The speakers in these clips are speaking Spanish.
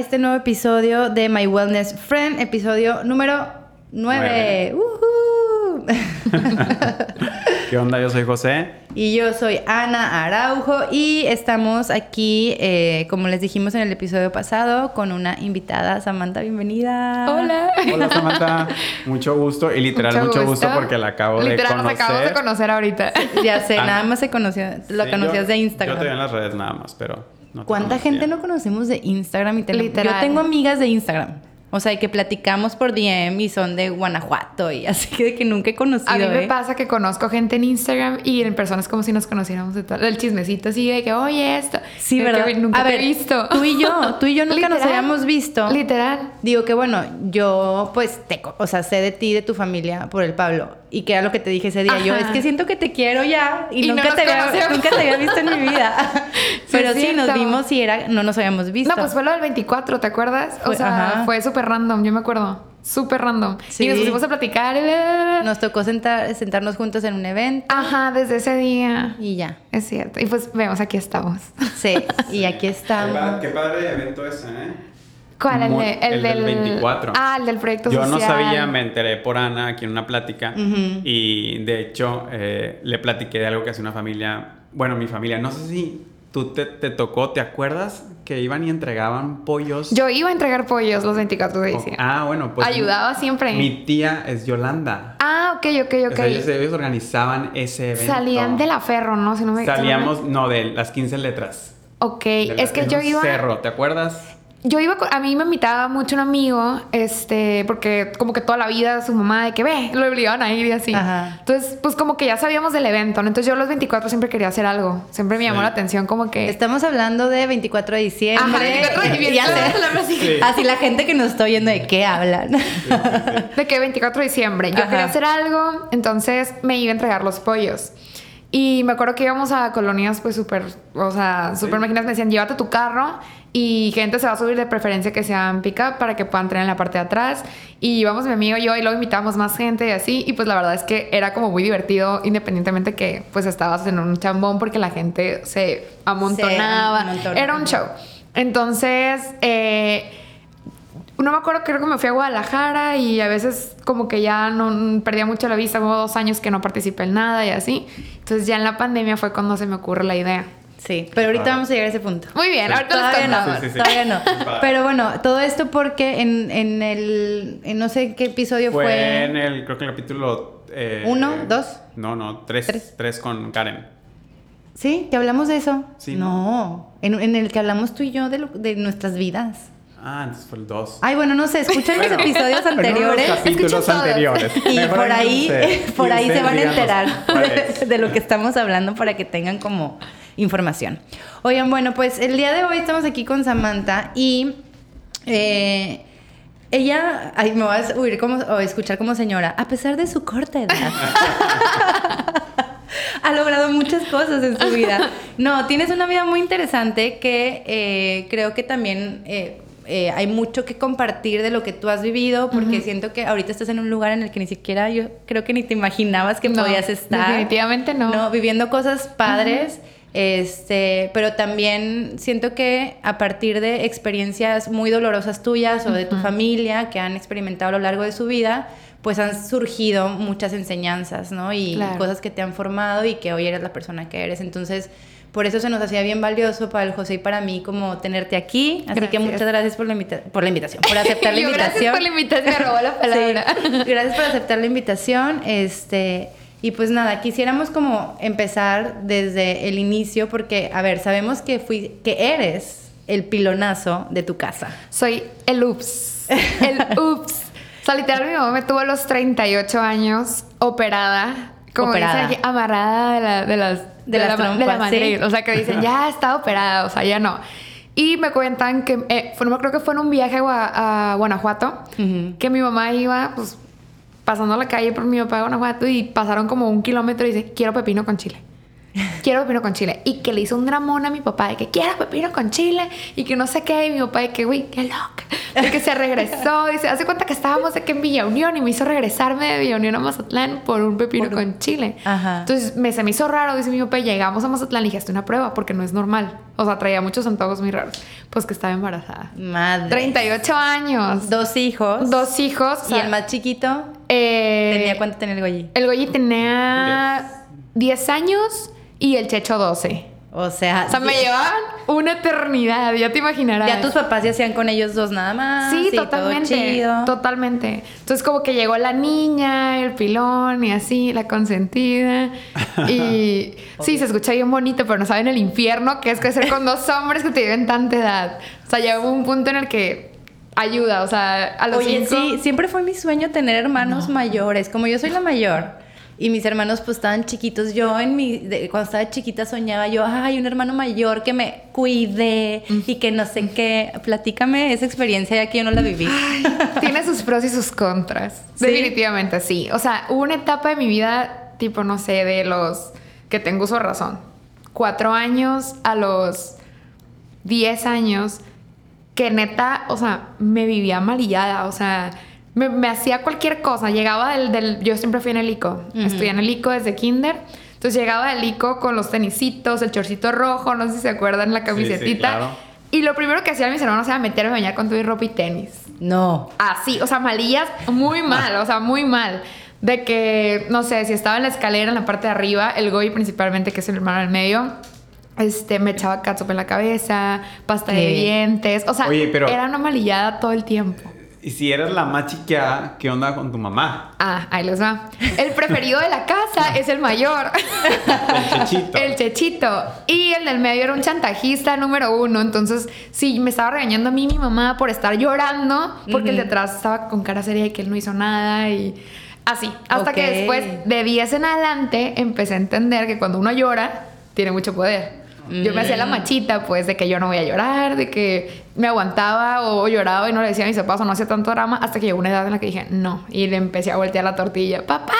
este nuevo episodio de My Wellness Friend, episodio número 9. ¿Qué onda? Yo soy José. Y yo soy Ana Araujo y estamos aquí, eh, como les dijimos en el episodio pasado, con una invitada. Samantha, bienvenida. Hola. Hola Samantha, mucho gusto y literal mucho, gusto. porque la acabo de conocer. Literal, acabamos de conocer ahorita. Ya sé, nada más se conoció, lo conocías de Instagram. Yo te vi en las redes nada más, pero no ¿Cuánta gente no conocemos de Instagram y Literal. Yo tengo amigas de Instagram. O sea, que platicamos por DM y son de Guanajuato y así que de que nunca he conocido. A mí me ¿eh? pasa que conozco gente en Instagram y en personas como si nos conociéramos de todo. El chismecito así de que, oye, esto. Sí, ¿verdad? nunca te he visto. Tú y yo, tú y yo nunca nos habíamos visto. Literal. Digo que bueno, yo pues te, o sea, sé de ti, de tu familia por el Pablo. Y que era lo que te dije ese día. Yo, es que siento que te quiero ya. Y, nunca, te había, nunca, te había, visto en mi vida. Pero sí, nos vimos y era, no nos habíamos visto. No, pues fue lo del 24, ¿te acuerdas? O sea, fue súper random, yo me acuerdo. Súper random. Y nos pusimos a platicar. Nos tocó sentar, sentarnos juntos en un evento. Ajá, desde ese día. Y ya. Es cierto. Y pues vemos, aquí estamos. Sí, y aquí estamos. Qué, padre evento ese, ¿eh? ¿Cuál? El, el, del... 24. Ah, el del proyecto Yo social. no sabía, me enteré por Ana aquí en una plática. Y de hecho, eh, le platiqué de algo que hace una familia. Bueno, mi familia, no sé si tú te, te, tocó, ¿te acuerdas? Que iban y entregaban pollos. Yo iba a entregar pollos los 24 de diciembre. ah, bueno, pues. Ayudaba siempre. Mi tía es Yolanda. Ah, ok, ok, ok. ellos, organizaban ese evento. Salían de la Ferro, ¿no? Si no me Salíamos, no, de las 15 letras. Ok, es que yo iba. Cerro, ¿te acuerdas? Yo iba, a mí me invitaba mucho un amigo, este, porque como que toda la vida su mamá de que ve, lo obligaban a ir y así. Entonces, pues como que ya sabíamos del evento, ¿no? Entonces yo los 24 siempre quería hacer algo, siempre me llamó la atención como que... Estamos hablando de 24 de diciembre. Ajá, 24 de diciembre. Así la gente que nos está oyendo de qué hablan. de que 24 de diciembre. Yo quería hacer algo, entonces me iba a entregar los pollos. Y me acuerdo que íbamos a colonias pues súper, o sea, súper máquinas. Me decían, llévate tu carro y gente se va a subir de preferencia que sean pick-up para que puedan tener en la parte de atrás. Y íbamos mi amigo y yo y luego invitamos más gente y así. Y pues la verdad es que era como muy divertido independientemente que pues estabas en un chambón porque la gente se amontonaba. Era un show. Entonces... Eh, no me acuerdo, creo que me fui a Guadalajara y a veces como que ya no perdía mucho la vista, como dos años que no participé en nada y así. Entonces ya en la pandemia fue cuando se me ocurre la idea. Sí, pero ahorita vamos a llegar a ese punto. Muy bien, ahorita todavía no, todavía no. Pero bueno, todo esto porque en, en el, no sé qué episodio fue. Fue en el, creo que el capítulo... Eh, ¿Uno? ¿Dos? No, no, tres, tres. Tres con Karen. ¿Sí? ¿Que hablamos de eso? Sí. No, en, en el que hablamos tú y yo de, de nuestras vidas. Ah, entonces fue el 2. Ay, bueno, no sé, escuchen los episodios anteriores. Los capítulos anteriores. Y por ahí, por ahí se van a enterar de, lo que estamos hablando para que tengan como información. Oigan, bueno, pues el día de hoy estamos aquí con Samantha y eh, ella, ay, me vas a oír como, o escuchar como señora, a pesar de su corta edad. ha logrado muchas cosas en su vida. No, tienes una vida muy interesante que eh, creo que también eh, eh, hay mucho que compartir de lo que tú has vivido, porque siento que ahorita estás en un lugar en el que ni siquiera yo creo que ni te imaginabas que podías estar. Definitivamente no. No, viviendo cosas padres. Este, pero también siento que a partir de experiencias muy dolorosas tuyas o de tu familia que han experimentado a lo largo de su vida, pues han surgido muchas enseñanzas, ¿no? Y cosas que te han formado y que hoy eres la persona que eres. Entonces, por eso se nos hacía bien valioso para el José y para mí como tenerte aquí. Así que muchas gracias por la, por la invitación, por aceptar la invitación. Gracias por la invitación, me robó la palabra. gracias por aceptar la invitación. Este, y pues nada, quisiéramos como empezar desde el inicio porque, a ver, sabemos que, fui, que eres el pilonazo de tu casa. Soy el ups. El ups. o sea, literal, mi mamá me tuvo a los 38 años operada. Como operada. Dice amarrada de, la, de las de, la, de O sea, que dicen, ya está operada, o sea, ya no. Y me cuentan que, eh, fue, creo que fue en un viaje a, Guanajuato, que mi mamá iba, pues, pasando la calle por mi papá de Guanajuato y pasaron como un kilómetro y dice, quiero pepino con chile. quiero pepino con chile. Y que le hizo un dramón a mi papá de que quiero pepino con chile y que no sé qué. Y mi papá de que, güey, qué loca. de que se regresó, dice, hace cuenta que estábamos de que en Villa Unión y me hizo regresarme de Villa Unión a Mazatlán por un pepino con chile. Ajá. Entonces me, se me hizo raro, dice mi papá, llegamos a Mazatlán y dije, hazte una prueba porque no es normal. O sea, traía muchos antojos muy raros. Pues que estaba embarazada. Madre. 38 años. Dos hijos. Dos hijos. o Y el más chiquito eh, tenía cuánto tenía el Goyi. El Goyi tenía 10 años y el Checho 12. O sea, O sea, me llevaban una eternidad, ya te imaginarás. ya tus papás ya hacían con ellos dos nada más. Sí, todo totalmente. chido. Totalmente. Entonces, como que llegó la niña, el pilón y así, la consentida. Y sí, se escucha bien bonito, pero no saben el infierno que es crecer con dos hombres que te lleven tanta edad. O sea, llegó un punto en el que ayuda, o sea, a los Oye, cinco- sí, siempre fue mi sueño tener hermanos mayores. Como yo soy la mayor y mis hermanos pues estaban chiquitos, yo en mi de- cuando estaba chiquita soñaba yo, ay, un hermano mayor que me cuide y que no sé qué. Platícame esa experiencia ya que yo no la viví. Tiene sus pros y sus contras. ¿Sí? Definitivamente, sí. O sea, hubo una etapa de mi vida, tipo, no sé, de los que tengo uso de razón. Cuatro años a los diez años, que neta, o sea, me vivía amarillada. O sea, me, me hacía cualquier cosa. Llegaba del, del- Yo siempre fui en el ICO. Estudié en el ICO desde kinder. Entonces llegaba del ICO con los tenisitos, el chorcito rojo, no sé si se acuerdan, la sí, camisetita. claro. Y lo primero que hacían mis hermanos era meterme a bañar con tu ropa y tenis. No. Así, o sea, malillas muy mal, o sea, muy mal. De que, no sé, si estaba en la escalera en la parte de arriba, el Goy principalmente, que es el hermano del medio, este, me echaba catsup en la cabeza, pasta de dientes, o sea, Oye, pero- era una malillada todo el tiempo. Y si eres la más chiqueada, ¿qué onda con tu mamá? Ah, ahí les va. El preferido de la casa es el mayor. El chechito. El chechito. Y el del medio era un chantajista número uno. Entonces, sí, me estaba regañando a mí mi mamá por estar llorando, porque el de atrás estaba con cara seria y que él no hizo nada y así. Hasta que después, de 10 en adelante, empecé a entender que cuando uno llora, tiene mucho poder. Yo me hacía la machita, pues, de que yo no voy a llorar, de que me aguantaba o lloraba y no le decía a mis papás o no hacía tanto drama, hasta que llegó una edad en la que dije, no, y le empecé a voltear la tortilla, papá,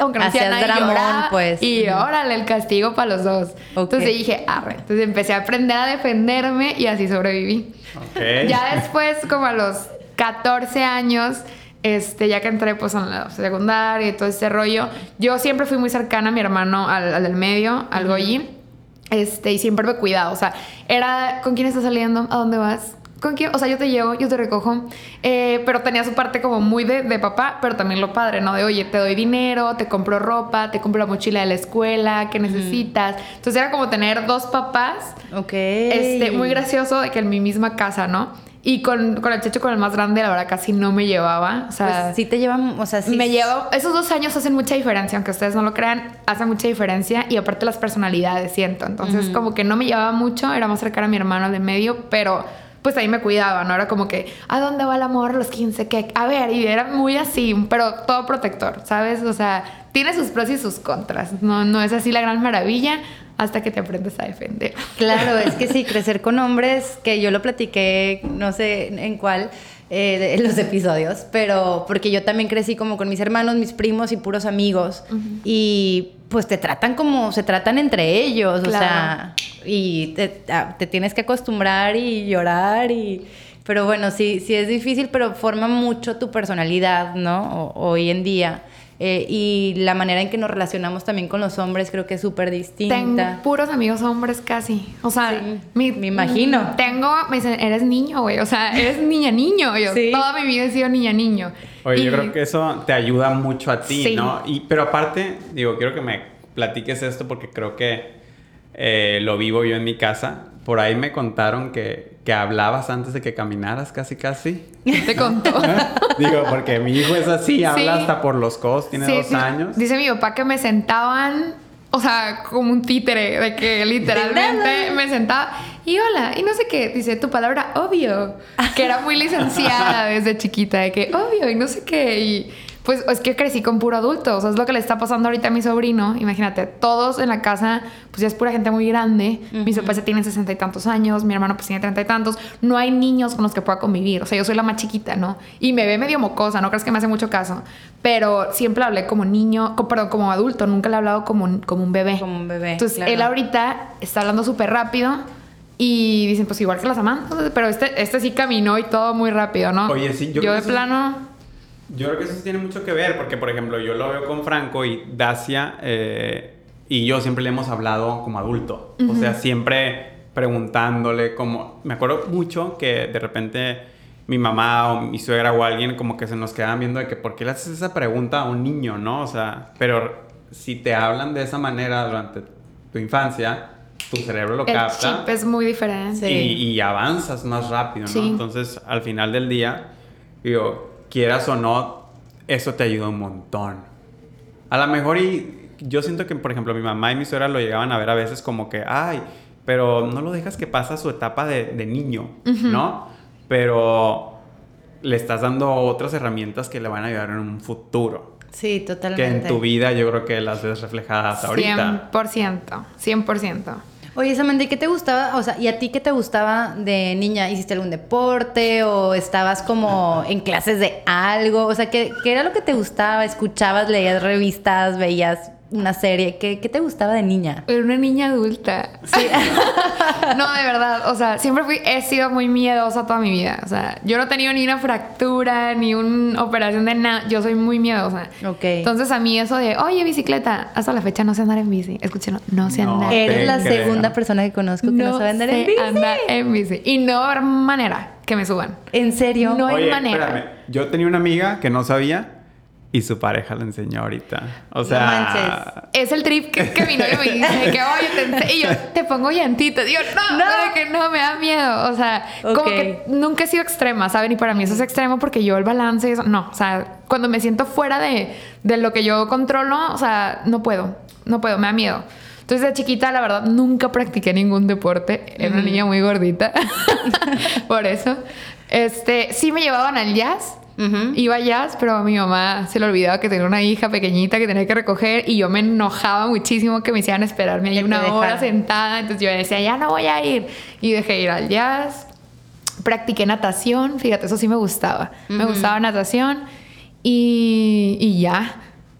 aunque no hacía nada, pues. Y órale, el castigo para los dos. Ok. Entonces dije, arre. Entonces empecé a aprender a defenderme y así sobreviví. Ok. Ya después, como a los 14 años, este, ya que entré pues en la secundaria y todo este rollo, yo siempre fui muy cercana a mi hermano, al, al del medio, al Goyi, este, y siempre me cuidaba, o sea, era, ¿con quién estás saliendo? ¿A dónde vas? ¿Con quién? O sea, yo te llevo, yo te recojo. Eh, pero tenía su parte como muy de, de papá, pero también lo padre, ¿no? De, oye, te doy dinero, te compro ropa, te compro la mochila de la escuela, ¿qué necesitas? Entonces era como tener dos papás Ok. este, muy gracioso de que en mi misma casa, ¿no? Y con, con el checho, con el más grande, la verdad casi no me llevaba. O sea, Pues sí te llevan, o sea, sí. me llevo. Esos dos años hacen mucha diferencia, aunque ustedes no lo crean, hacen mucha diferencia. Y aparte las personalidades, siento. Entonces, como que no me llevaba mucho, era más cercana a mi hermano de medio, pero pues ahí me cuidaba, ¿no? Era como que, ¿a dónde va el amor? Los 15, que A ver, y era muy así, pero todo protector, ¿sabes? O sea, tiene sus pros y sus contras. No, no es así la gran maravilla hasta que te aprendes a defender. Claro, es que sí, crecer con hombres, que yo lo platiqué, no sé en cuál, eh, de- en los episodios, pero porque yo también crecí como con mis hermanos, mis primos y puros amigos. Y pues te tratan como se tratan entre ellos, o sea, y te, tienes que acostumbrar y llorar y... Pero bueno, sí, sí es difícil, pero forma mucho tu personalidad, ¿no? O- hoy en día. Eh, y la manera en que nos relacionamos también con los hombres creo que es súper distinta. Tengo puros amigos hombres casi. O sea, Sí, mi- me imagino. Tengo, me dicen, eres niño, güey. O sea, eres niña niño. Yo Sí. toda mi vida he sido niña niño. Oye, yo creo que eso te ayuda mucho a ti, Sí. ¿no? Y, pero aparte, digo, quiero que me platiques esto porque creo que eh, lo vivo yo en mi casa. Por ahí me contaron que, que hablabas antes de que caminaras, casi, casi. Te contó. digo, porque mi hijo es así, habla hasta por los codos, tiene Sí, dos años. Dice mi papá que me sentaban, o sea, como un títere, de que literalmente me sentaba y hola, y no sé qué, dice tu palabra obvio, que era muy licenciada desde chiquita, de que obvio, y no sé qué, y pues es que crecí con puro adulto, o sea, es lo que le está pasando ahorita a mi sobrino, imagínate, todos en la casa, pues ya es pura gente muy grande, mis papás ya tienen sesenta y tantos años, mi hermano pues tiene treinta y tantos, no hay niños con los que pueda convivir, o sea, yo soy la más chiquita, ¿no? Y me ve medio mocosa, no crees que me hace mucho caso, pero siempre hablé como niño, perdón, como adulto, nunca le he hablado como un, como un bebé. Como un bebé, Entonces, claro. él ahorita está hablando súper rápido Y dicen, pues igual que la Samantha, pero este, este sí caminó y todo muy rápido, ¿no? Oye, sí, yo yo creo de plano... Yo creo que eso tiene mucho que ver, porque por ejemplo yo lo veo con Franco y Dacia eh, y yo siempre le hemos hablado como adulto. O sea, siempre preguntándole como... Me acuerdo mucho que de repente mi mamá o mi suegra o alguien como que se nos quedaban viendo de que ¿por qué le haces esa pregunta a un niño, no? O sea, pero si te hablan de esa manera durante tu infancia, tu cerebro lo El capta chip es muy diferente. Y, y avanzas más rápido, ¿no? Sí. Entonces, al final del día, digo, quieras o no, eso te ayuda un montón. A lo mejor y yo siento que, por ejemplo, mi mamá y mi suegra lo llegaban a ver a veces como que, ay, pero no lo dejas que pasa su etapa de, de niño, ¿no? Pero le estás dando otras herramientas que le van a ayudar en un futuro. Sí, Que totalmente. en tu vida yo creo que las ves reflejadas ahorita. 100%, 100%. Oye, Samantha, ¿y qué te gustaba? O sea, ¿y a ti qué te gustaba de niña? ¿Hiciste algún deporte o estabas como en clases de algo? O sea, ¿qué, qué era lo que te gustaba? ¿Escuchabas, leías revistas, veías una serie? ¿Qué, qué te gustaba de niña? Era una niña adulta. Sí. No, de verdad, o sea, siempre fui, he sido muy miedosa toda mi vida. O sea, yo no he tenido ni una fractura, ni una operación de nada. Yo soy muy miedosa. Ok. Entonces, a mí eso de, oye, bicicleta, hasta la fecha no sé andar en bici. Escuchen, no sé No. andar. Eres la creo. segunda persona que conozco que no, sabe andar en bici. andar en bici. Y no va a haber manera que me suban. ¿En serio? No hay Oye, manera. espérame. Yo tenía una amiga que no sabía y su pareja le enseñó ahorita. O sea, manches. Es el trip que, que mi novio me dice que, oye, te ense-". y yo, te pongo llantitas. Digo, no, No. no, que no, me da miedo. O sea, como que nunca he sido extrema, ¿saben? Y para mí eso es extremo porque yo el balance, y eso, no. O sea, cuando me siento fuera de, de lo que yo controlo, o sea, no puedo, no puedo, me da miedo. Entonces, de chiquita, la verdad, nunca practiqué ningún deporte. Era una niña muy gordita. Por eso. Este, sí me llevaban al jazz. Iba a jazz, pero a mi mamá se le olvidaba que tenía una hija pequeñita que tenía que recoger y yo me enojaba muchísimo que me hicieran esperarme ahí una hora sentada. Entonces yo decía, ya no voy a ir. Y dejé ir al jazz. Practiqué natación, fíjate, eso sí me gustaba. Me gustaba natación y, y ya,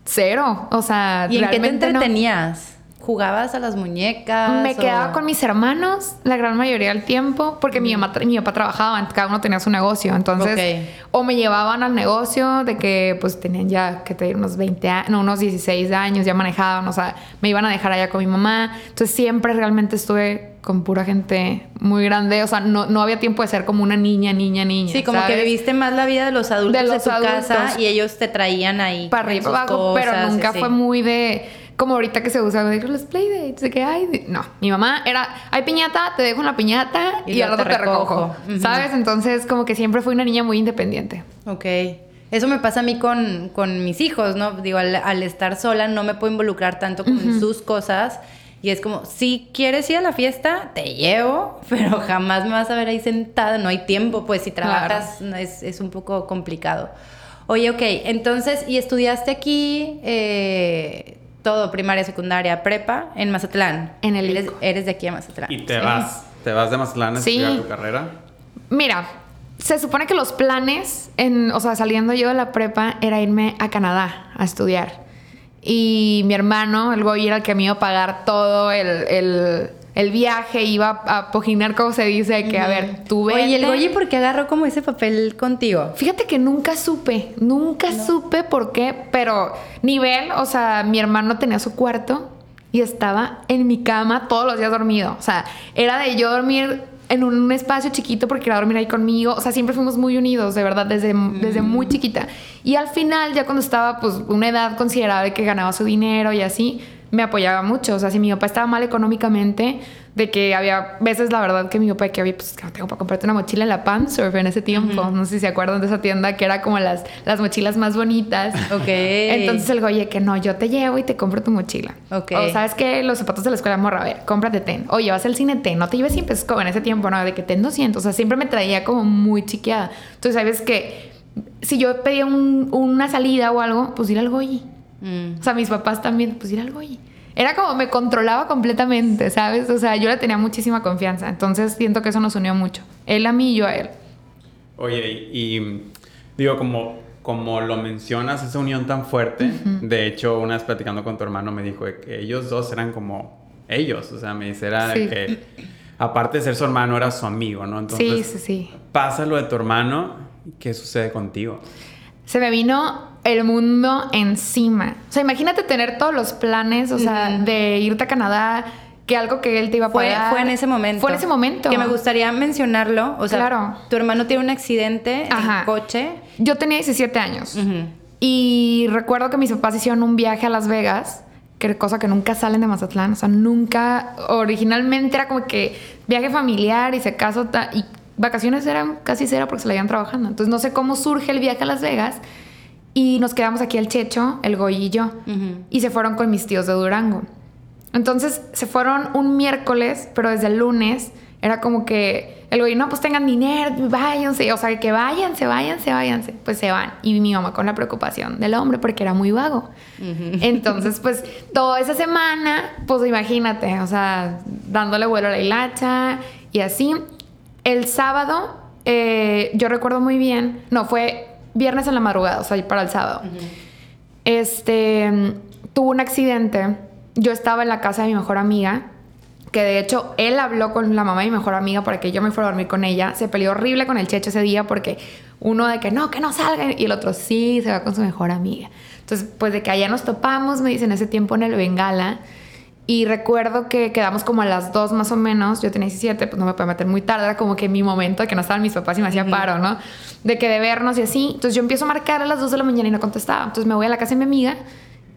cero. O sea, ¿Y en qué te realmente no. ¿Jugabas a las muñecas? Me o- quedaba con mis hermanos la gran mayoría del tiempo porque mi, mamá, mi papá trabajaba, cada uno tenía su negocio. Entonces, Ok. o me llevaban al negocio de que pues tenían ya que tener unos 20 años, no, unos 16 años, ya manejaban, o sea, me iban a dejar allá con mi mamá. Entonces, siempre realmente estuve con pura gente muy grande. O sea, no, no había tiempo de ser como una niña, niña, niña. Sí, como que viviste más la vida de los adultos de, tu casa y ellos te traían ahí. para arriba abajo, pero nunca fue muy de como ahorita que se usa los playdates, de que hay, de- no, mi mamá era, hay piñata, te dejo en la piñata Y y, al rato te te recojo. ¿sabes? Entonces como que siempre fui una niña muy independiente. Ok. Eso me pasa a mí con, con mis hijos, ¿no? Digo, al, al estar sola no me puedo involucrar tanto como en sus cosas. Y es como, si quieres ir a la fiesta, te llevo, pero jamás me vas a ver ahí sentada. No hay tiempo, pues si trabajas es, es un poco complicado. Oye, ok, entonces, ¿y estudiaste aquí eh, todo, primaria, secundaria, prepa, en Mazatlán? En el eres, eres de aquí a Mazatlán. y te Sí. vas, te vas de Mazatlán a Sí. estudiar tu carrera. Mira, se supone que los planes, en, o sea, saliendo yo de la prepa, era irme a Canadá a estudiar. Y mi hermano, el Goy, era el que me iba a pagar todo el, el, el viaje, iba a poginar, como se dice, que a ver, tú vete. Oye, ¿y el Goyi por qué agarró como ese papel contigo? Fíjate que nunca supe, nunca supe por qué, pero nivel, o sea, mi hermano tenía su cuarto y estaba en mi cama todos los días dormido. O sea, era de yo dormir en un espacio chiquito porque era dormir ahí conmigo. O sea, siempre fuimos muy unidos, de verdad, desde, desde muy chiquita. Y al final, ya cuando estaba, pues, una edad considerable que ganaba su dinero y así, me apoyaba mucho. O sea, si mi papá estaba mal económicamente, de que había veces, la verdad, que mi papá, que había, pues, que no tengo para comprarte una mochila en la Pansurf en ese tiempo. No sé si se acuerdan de esa tienda que era como las, las mochilas más bonitas. Ok. Entonces el goye que no, yo te llevo y te compro tu mochila. Ok. O sabes que los zapatos de la escuela, morra, a ver, cómprate ten. Oye, vas al cine ten, no te lleves 100 pesos como en ese tiempo, no, de que ten 200. O sea, siempre me traía como muy chiqueada. Entonces, sabes que si yo pedía un- una salida o algo, pues ir al goyi. Mm. O sea, mis papás también, pues ir al goyi. Era como me controlaba completamente, ¿sabes? O sea, yo le tenía muchísima confianza. Entonces siento que eso nos unió mucho. Él a mí y yo a él. Oye, y, y, digo, como, como lo mencionas, esa unión tan fuerte, de hecho, una vez platicando con tu hermano me dijo que ellos dos eran como ellos, o sea, me dice, era de Sí. que aparte de ser su hermano, era su amigo, ¿no? Entonces, sí, sí, sí. Pasa lo de tu hermano, ¿qué sucede contigo? Se me vino el mundo encima. O sea, imagínate tener todos los planes, o sea, de irte a Canadá, que algo que él te iba a fue, Fue en ese momento. Fue en ese momento. Que me gustaría mencionarlo. O sea, claro. tu hermano tiene un accidente en coche. Yo tenía 17 años. Y recuerdo que mis papás hicieron un viaje a Las Vegas, que cosa que nunca salen de Mazatlán. O sea, nunca. Originalmente era como que viaje familiar y se casó. Y vacaciones eran casi cero porque se la iban trabajando. Entonces no sé cómo surge el viaje a Las Vegas. Y nos quedamos aquí el Checho, el Goy y yo. Y se fueron con mis tíos de Durango. Entonces se fueron un miércoles, pero desde el lunes era como que el güey, no, pues tengan dinero, váyanse, o sea, que váyanse, váyanse, váyanse. Pues se van. Y mi mamá con la preocupación del hombre porque era muy vago. Entonces, pues toda esa semana, pues imagínate, o sea, dándole vuelo a la hilacha y así. El sábado, eh, yo recuerdo muy bien, no, fue viernes en la madrugada, o sea, para el sábado. Este, tuvo un accidente yo estaba en la casa de mi mejor amiga, que de hecho él habló con la mamá de mi mejor amiga para que yo me fuera a dormir con ella. Se peleó horrible con el checho ese día porque uno de que no, que no salga y el otro sí, se va con su mejor amiga. Entonces, pues de que allá nos topamos, me dicen ese tiempo en el Bengala. Y recuerdo que quedamos como a las dos más o menos. Yo tenía 17, pues no me puedo meter muy tarde. Era como que mi momento de que no estaban mis papás y me hacía paro, ¿no? De que de vernos y así. Entonces yo empiezo a marcar a las dos de la mañana y no contestaba. Entonces me voy a la casa de mi amiga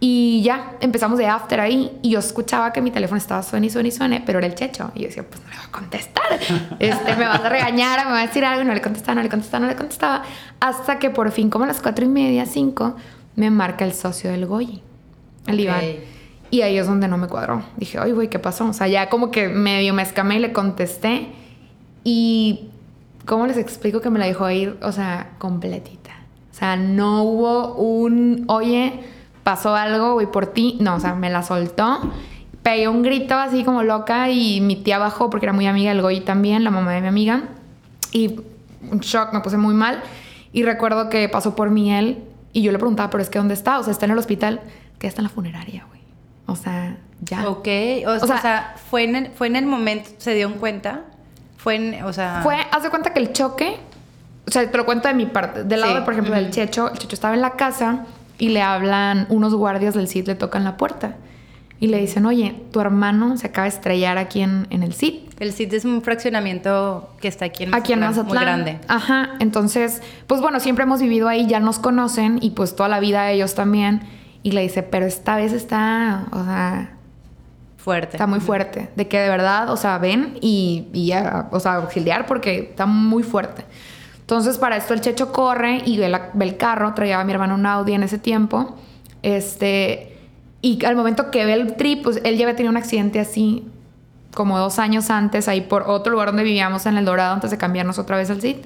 y ya empezamos de after ahí y yo escuchaba que mi teléfono estaba suene y suene y suene, pero era el checho. Y yo decía, pues no le voy a contestar. Este, me vas a regañar, me va a decir algo. Y no le contestaba, no le contestaba, no le contestaba. Hasta que por fin, como a las cuatro y media, cinco, me marca el socio del Goyi, el Iván. Y ahí es donde no me cuadró. Dije, oye, güey, ¿qué pasó? O sea, ya como que medio me escamé y le contesté. Y, ¿cómo les explico que me la dejó ir? O sea, completita. O sea, no hubo un, oye pasó algo, güey, por ti. No, o sea, me la soltó. Pegué un grito así como loca y mi tía bajó porque era muy amiga del Goy también, la mamá de mi amiga. Y un shock, me puse muy mal. Y recuerdo que pasó por mí él y yo le preguntaba, pero es que ¿dónde está? O sea, está en el hospital. Que está en la funeraria, güey. O sea, ya. Ok. O, sea, fue, en el, fue en el momento, ¿se dieron cuenta? Fue en, o sea... Fue, haz de cuenta que el choque, o sea, te lo cuento de mi parte. Del lado, por ejemplo, del Checho, el Checho estaba en la casa y le hablan, unos guardias del CID le tocan la puerta y le dicen, oye, tu hermano se acaba de estrellar aquí en, el CID. El CID es un fraccionamiento que está aquí en Mazatlán. Aquí en Mazatlán. Muy grande. Ajá, entonces, pues bueno, siempre hemos vivido ahí, ya nos conocen y pues toda la vida ellos también. Y le dice, pero esta vez está, o sea... Fuerte. Está muy fuerte. De que de verdad, o sea, ven y, y o sea, auxiliar porque está muy fuerte. Entonces, para esto el Checho corre y ve, el carro, traía a mi hermano un Audi en ese tiempo. Este, y al momento que ve el trip, pues él ya había tenido un accidente así como dos años antes, ahí por otro lugar donde vivíamos en El Dorado, antes de cambiarnos otra vez al CID.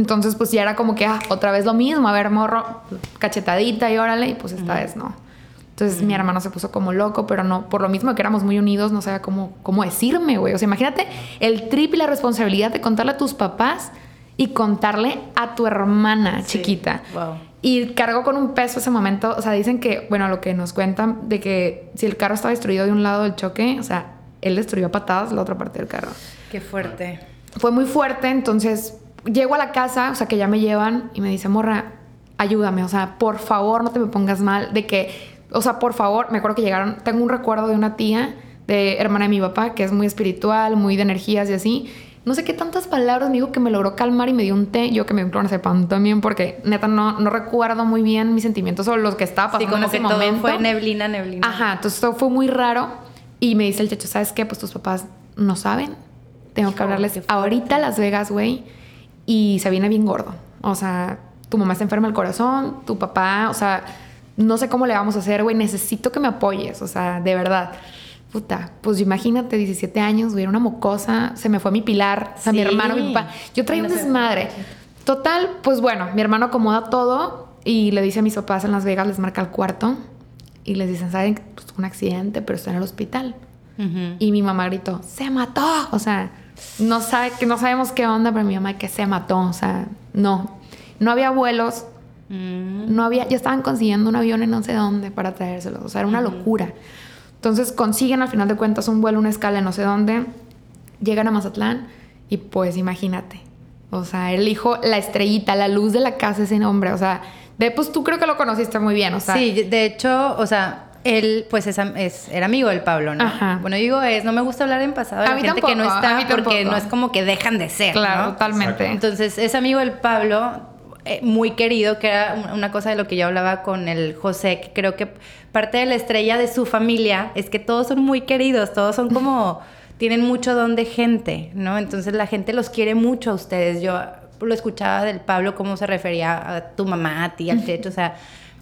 Entonces, pues ya era como que, ah, otra vez lo mismo, a ver, morro, cachetadita y órale, y pues esta vez no. Entonces mi hermano se puso como loco, pero no, por lo mismo que éramos muy unidos, no sabía cómo, cómo decirme, güey. O sea, imagínate el trip y la responsabilidad de contarle a tus papás y contarle a tu hermana chiquita. Y cargó con un peso ese momento. O sea, dicen que, bueno, lo que nos cuentan de que si el carro estaba destruido de un lado del choque, o sea, él destruyó a patadas la otra parte del carro. Qué fuerte. Fue muy fuerte, entonces llego a la casa, o sea, que ya me llevan y me dice, morra, ayúdame, o sea, por favor no te me pongas mal, de que, o sea, por favor, me acuerdo que llegaron, tengo un recuerdo de una tía, de hermana de mi papá, que es muy espiritual, muy de energías y así, no sé qué tantas palabras me dijo que me logró calmar y me dio un té. Yo que me dio pan también, porque neta no, no recuerdo muy bien mis sentimientos o los que estaba pasando en ese que momento. Todo fue neblina, neblina. Ajá, entonces todo fue muy raro. Y me dice el chacho, ¿sabes qué? Pues tus papás no saben. Tengo que hablarles ahorita a Las Vegas, güey. Y se viene bien gordo. O sea, tu mamá está enferma del corazón, tu papá, o sea, no sé cómo le vamos a hacer, güey. Necesito que me apoyes, o sea, de verdad puta, pues imagínate, 17 años, güey, era una mocosa, se me fue mi pilar, o sea, mi hermano, mi papá. Yo traía un desmadre. Total, pues bueno, mi hermano acomoda todo y le dice a mis papás en Las Vegas, les marca el cuarto y les dicen, ¿saben? Pues un accidente, pero está en el hospital. Y mi mamá gritó, ¡se mató! O sea, no, sabe, que no sabemos qué onda, pero mi mamá que se mató, o sea, no. No había vuelos, mm. no había, ya estaban consiguiendo un avión en no sé dónde para traérselos, o sea, era una locura. Entonces consiguen al final de cuentas un vuelo, una escala en no sé dónde. llegan a Mazatlán y pues imagínate. O sea, el hijo, la estrellita, la luz de la casa, ese nombre. O sea, ve, pues tú creo que lo conociste muy bien, o sea. Sí, de hecho, o sea, él pues es, es, era amigo del Pablo, ¿no? Ajá. Bueno, digo es, no me gusta hablar en pasado de A la mí gente que no tampoco, a mí está porque tampoco. no es como que dejan de ser, Claro, ¿no? totalmente. Entonces, es amigo del Pablo, eh, muy querido, que era un- una cosa de lo que yo hablaba con el José, que creo que parte de la estrella de su familia es que todos son muy queridos, todos son como, tienen mucho don de gente, ¿no? Entonces la gente los quiere mucho a ustedes. Yo lo escuchaba del Pablo cómo se refería a tu mamá, a ti, al Checho, o sea,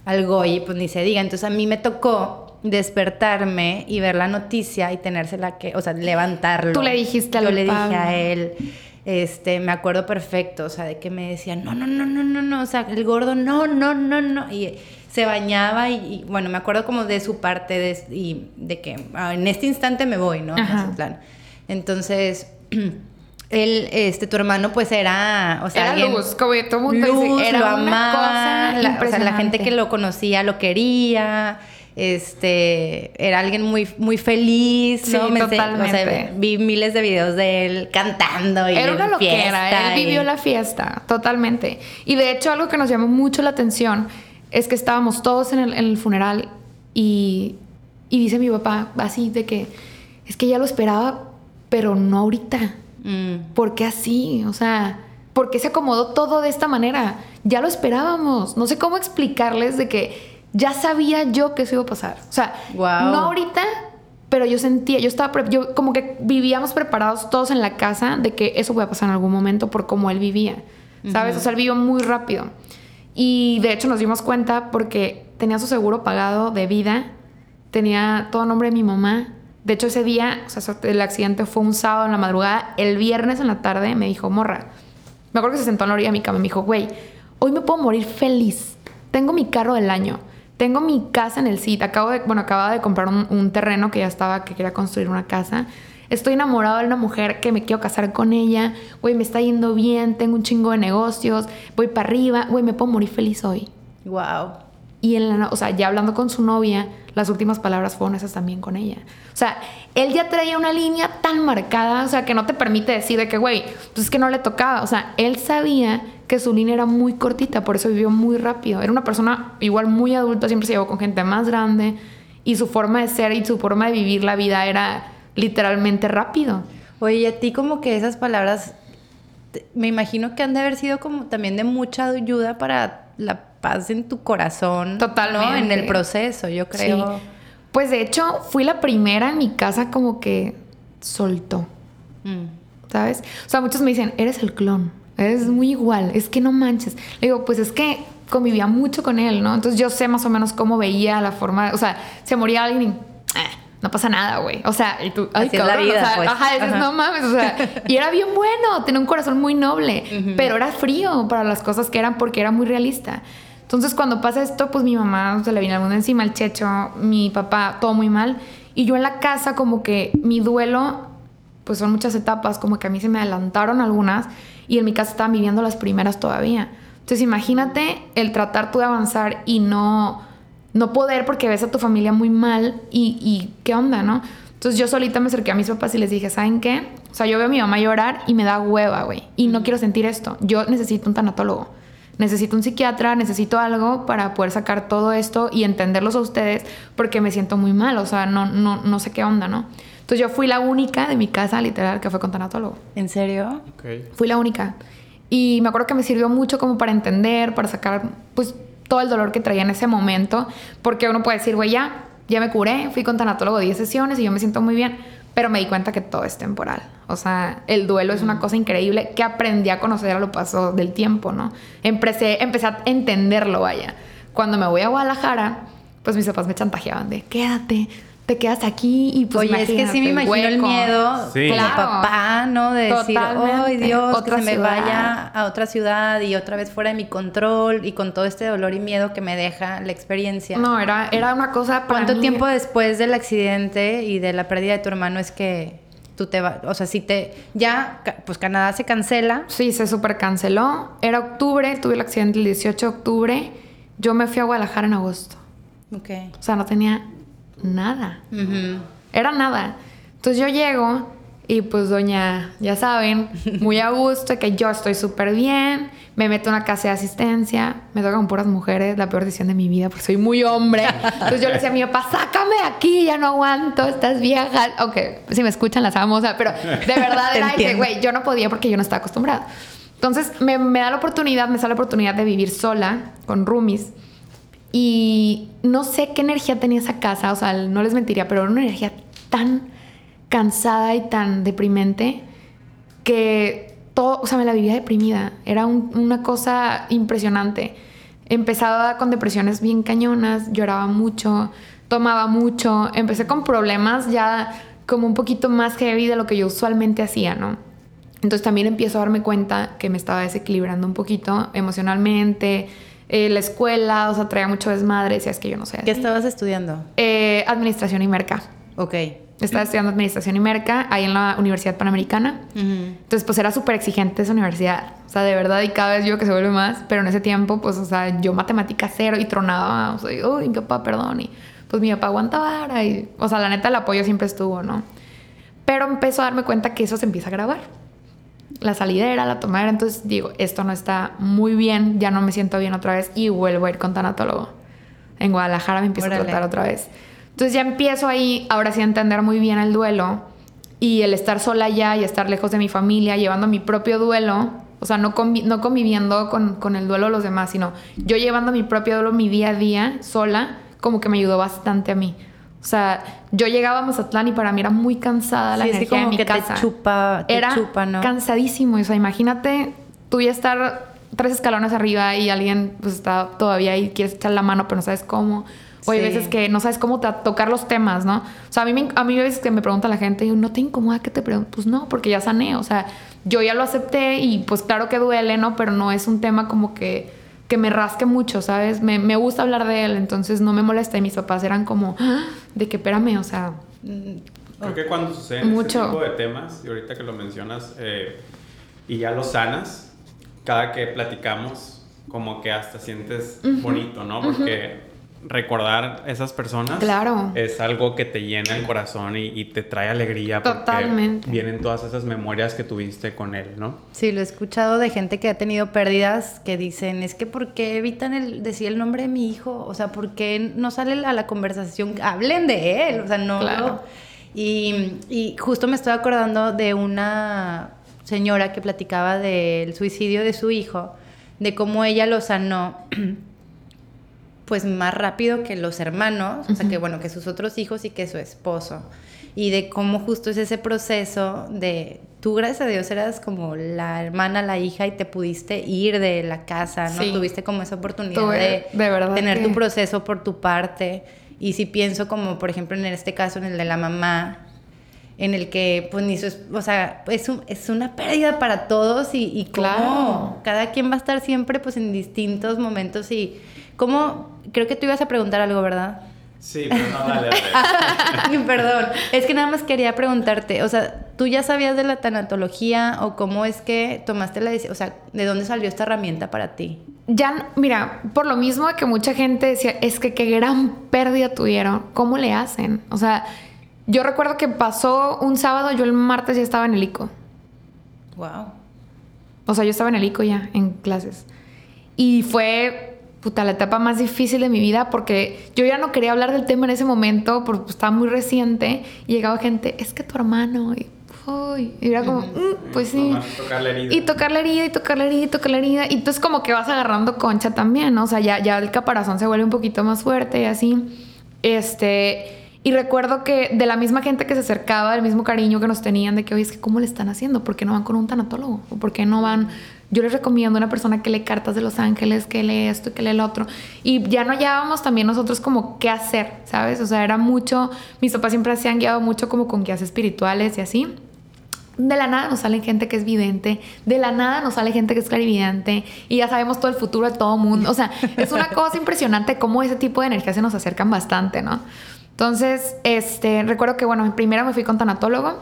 al Goy, pues ni se diga. Entonces a mí me tocó despertarme y ver la noticia y tenérsela que, o sea, levantarlo. Tú le dijiste al Yo le dije a él, este, me acuerdo perfecto, o sea, de que me decían, no, no, no, no, no, no, o sea, el gordo, no, no, no, no, y se bañaba y, y, bueno, me acuerdo como de su parte de, y de que ah, en este instante me voy, ¿no? Entonces, él, este, tu hermano, pues era, o sea, Era alguien- luz, como todo mundo dice, era lo una cosa la, o sea, la gente que lo conocía lo quería, este, era alguien muy, muy feliz, Sí, ¿no? Me ense- o sea, totalmente. vi miles de videos de él cantando y Era una loquera, él y- vivió la fiesta, totalmente. Y de hecho, algo que nos llamó mucho la atención es que estábamos todos en el, en el funeral y, y dice mi papá así de que es que ya lo esperaba, pero no ahorita. Mm. ¿Por qué así? O sea, ¿por qué se acomodó todo de esta manera? Ya lo esperábamos. No sé cómo explicarles de que ya sabía yo que eso iba a pasar. O sea, Guau. no ahorita, pero yo sentía, yo estaba, yo como que vivíamos preparados todos en la casa de que eso iba a pasar en algún momento por cómo él vivía. ¿Sabes? O sea, él vivió muy rápido. Y de hecho nos dimos cuenta porque tenía su seguro pagado de vida, tenía todo nombre de mi mamá. De hecho, ese día, o sea, el accidente fue un sábado en la madrugada. El viernes en la tarde me dijo, morra. Me acuerdo que se sentó en la orilla de mi cama y me dijo, güey, hoy me puedo morir feliz. Tengo mi carro del año. Tengo mi casa en el sitio. Acabo de, bueno, acababa de comprar un, un terreno que ya estaba, que quería construir una casa. Estoy enamorado de una mujer que me quiero casar con ella. Güey, me está yendo bien. Tengo un chingo de negocios. Voy para arriba. Güey, me puedo morir feliz hoy. Wow. Y en la, o sea, ya hablando con su novia, las últimas palabras fueron esas también con ella. O sea, él ya traía una línea tan marcada, o sea, que no te permite decir de que, güey, pues es que no le tocaba. O sea, él sabía que su línea era muy cortita, por eso vivió muy rápido. Era una persona igual muy adulta, siempre se llevó con gente más grande y su forma de ser y su forma de vivir la vida era literalmente rápido. Oye, a ti como que esas palabras, me imagino que han de haber sido como también de mucha ayuda para la paz en tu corazón. ¿no? Totalmente. En el proceso, yo creo. Sí. Pues de hecho, fui la primera en mi casa como que soltó. Mm. ¿sabes? O sea, muchos me dicen, eres el clon, eres muy igual, es que no manches. Le digo, pues es que convivía mucho con él, ¿no? Entonces yo sé más o menos cómo veía la forma, o sea, se moría alguien y, "Ah, no pasa nada, güey. O sea, y tú, ay, Así es la cabrón, vida, o sea, pues. ajá, dices, no mames, o sea, y era bien bueno, tenía un corazón muy noble, pero era frío para las cosas que eran porque era muy realista. Entonces, cuando pasa esto, pues mi mamá se le viene el mundo encima, el checho, mi papá, todo muy mal. Y yo en la casa, como que mi duelo pues son muchas etapas, como que a mí se me adelantaron algunas y en mi casa estaban viviendo las primeras todavía. Entonces imagínate el tratar tú de avanzar y no, no poder porque ves a tu familia muy mal y, y qué onda, ¿no? Entonces yo solita me acerqué a mis papás y les dije, ¿saben qué? O sea, yo veo a mi mamá llorar y me da hueva, güey. Y no quiero sentir esto. Yo necesito un tanatólogo. Necesito un psiquiatra, necesito algo para poder sacar todo esto y entenderlos a ustedes porque me siento muy mal, o sea, no, no, no sé qué onda, ¿no? Entonces yo fui la única de mi casa, literal, que fue con tanatólogo. ¿En serio? Ok. Fui la única. Y me acuerdo que me sirvió mucho como para entender, para sacar pues todo el dolor que traía en ese momento, porque uno puede decir, güey, ya, ya me curé, fui con tanatólogo 10 sesiones y yo me siento muy bien, pero me di cuenta que todo es temporal. O sea, el duelo es una cosa increíble que aprendí a conocer a lo paso del tiempo, ¿no? Empecé, empecé a entenderlo, vaya. Cuando me voy a Guadalajara, pues mis papás me chantajeaban de, quédate, te quedas aquí y pues Oye, es que sí me imagino el hueco". Sí. miedo de Claro. papá, ¿no? De decir, Totalmente. ¡ay Dios! Otra que se me vaya a otra ciudad y otra vez fuera de mi control y con todo este dolor y miedo que me deja la experiencia. No, era, era una cosa para ¿Cuánto mí- tiempo después del accidente y de la pérdida de tu hermano es que tú te vas? O sea, si te. Ya, pues Canadá se cancela. Sí, se super canceló. Era octubre, tuve el accidente el 18 de octubre. Yo me fui a Guadalajara en agosto. Ok. O sea, no tenía nada. Era nada. Entonces yo llego Y pues doña, ya saben, muy a gusto, que yo estoy súper bien, me meto en una casa de asistencia, me tocan puras mujeres, la peor decisión de mi vida, porque soy muy hombre. Entonces yo le decía a mi papá, sácame de aquí, ya no aguanto, estás vieja. Aunque si me escuchan las amo, o sea, pero de verdad era que, güey, yo no podía porque yo no estaba acostumbrada. Entonces me, me da la oportunidad, me sale la oportunidad de vivir sola, con roomies. Y no sé qué energía tenía esa casa, o sea, no les mentiría, pero era una energía tan cansada y tan deprimente que todo, o sea, me la vivía deprimida. Era una cosa impresionante. Empezaba con depresiones bien cañonas, lloraba mucho, tomaba mucho. Empecé con problemas ya como un poquito más heavy de lo que yo usualmente hacía, ¿no? Entonces también empiezo a darme cuenta que me estaba desequilibrando un poquito emocionalmente, eh, la escuela, o sea, traía mucho desmadre, es que yo no sé. ¿Qué estabas estudiando? Eh, administración y merca. Ok. Estaba estudiando administración y merca ahí en la Universidad Panamericana. Entonces, pues era súper exigente esa universidad. O sea, de verdad, y cada vez yo que se vuelve más, pero en ese tiempo, pues, o sea, yo matemática cero y tronaba, o sea, uy, mi papá, perdón, y pues mi papá aguantaba, y, o sea, la neta, el apoyo siempre estuvo, ¿no? Pero empezó a darme cuenta que eso se empieza a grabar. La salidera, la tomadera, entonces digo, esto no está muy bien, ya no me siento bien otra vez y vuelvo a ir con tanatólogo. En Guadalajara me empiezo a tratar otra vez. Entonces ya empiezo ahí, ahora sí, a entender muy bien el duelo y el estar sola allá y estar lejos de mi familia, llevando mi propio duelo, o sea, no, no conviviendo con, con, el duelo de los demás, sino yo llevando mi propio duelo mi día a día sola, como que me ayudó bastante a mí. O sea, yo llegaba a Mazatlán y para mí era muy cansada la energía de mi que casa. Te chupa, te era chupa, ¿no? cansadísimo. O sea, imagínate tú ya estar tres escalones arriba y alguien pues está todavía ahí, quieres echar la mano, pero no sabes cómo. O hay veces que no sabes cómo tocar los temas, ¿no? O sea, a mí, a mí hay veces que me pregunta la gente, y ¿no te incomoda que te pregunte? Pues no, porque ya sané, o sea, yo ya lo acepté y pues claro que duele, ¿no? Pero no es un tema como que, que me rasque mucho, ¿sabes? Me, me gusta hablar de él, entonces no me molesta. Y mis papás eran como, ¡Ah! de que espérame, o sea... Creo que cuando suceden mucho. este tipo de temas, y ahorita que lo mencionas, eh, y ya lo sanas, cada que platicamos, como que hasta sientes bonito, ¿no? Porque recordar esas personas claro. es algo que te llena el corazón y, te trae alegría porque Totalmente. vienen todas esas memorias que tuviste con él, ¿no? Sí, lo he escuchado de gente que ha tenido pérdidas que dicen, es que ¿por qué evitan el, decir el nombre de mi hijo? O sea, ¿por qué no sale a la conversación? Hablen de él, o sea, no... Claro. Y, y justo me estoy acordando de una señora que platicaba del suicidio de su hijo, de cómo ella lo sanó pues más rápido que los hermanos, o sea, que bueno, que sus otros hijos y que su esposo. Y de cómo justo es ese proceso de tú, gracias a Dios, eras como la hermana, la hija y te pudiste ir de la casa, ¿no? Tuviste como esa oportunidad de, tener tu proceso por tu parte. Y si pienso como, por ejemplo, en este caso, en el de la mamá, en el que, pues, ni su, o sea, es, es una pérdida para todos y, y claro. cada quien va a estar siempre, pues, en distintos momentos y cómo creo que tú ibas a preguntar algo, ¿verdad? Sí, pero no, dale, dale. Perdón, es que nada más quería preguntarte, o sea, ¿tú ya sabías de la tanatología o cómo es que tomaste la decisión, o sea, ¿de dónde salió esta herramienta para ti? Ya, mira, por lo mismo que mucha gente decía, es que qué gran pérdida tuvieron, ¿cómo le hacen? O sea, yo recuerdo que pasó un sábado, yo el martes ya estaba en el ICO. Wow. O sea, yo estaba en el ICO ya, en clases. Y fue puta, la etapa más difícil de mi vida porque yo ya no quería hablar del tema en ese momento porque pues, estaba muy reciente y llegaba gente, es que tu hermano, y, y era como, mm, pues sí. Tocar la herida. Y tocar la herida, y tocar la herida, y tocar la herida. Y entonces como que vas agarrando concha también, ¿no? O sea, ya, ya el caparazón se vuelve un poquito más fuerte y así. Este... Y recuerdo que de la misma gente que se acercaba, el mismo cariño que nos tenían, de que, oye, es que ¿cómo le están haciendo? ¿Por qué no van con un tanatólogo? ¿O por qué no van yo les recomiendo a una persona que lee cartas de los ángeles, que lee esto, que lee el otro. Y ya no hallábamos también nosotros como qué hacer, ¿sabes? O sea, era mucho, mis papás siempre se han guiado mucho como con guías espirituales y así. De la nada nos sale gente que es vidente, de la nada nos sale gente que es clarividente y ya sabemos todo el futuro de todo mundo. O sea, es una cosa impresionante cómo ese tipo de energías se nos acercan bastante, ¿no? Entonces, este, recuerdo que, bueno, primero me fui con tanatólogo.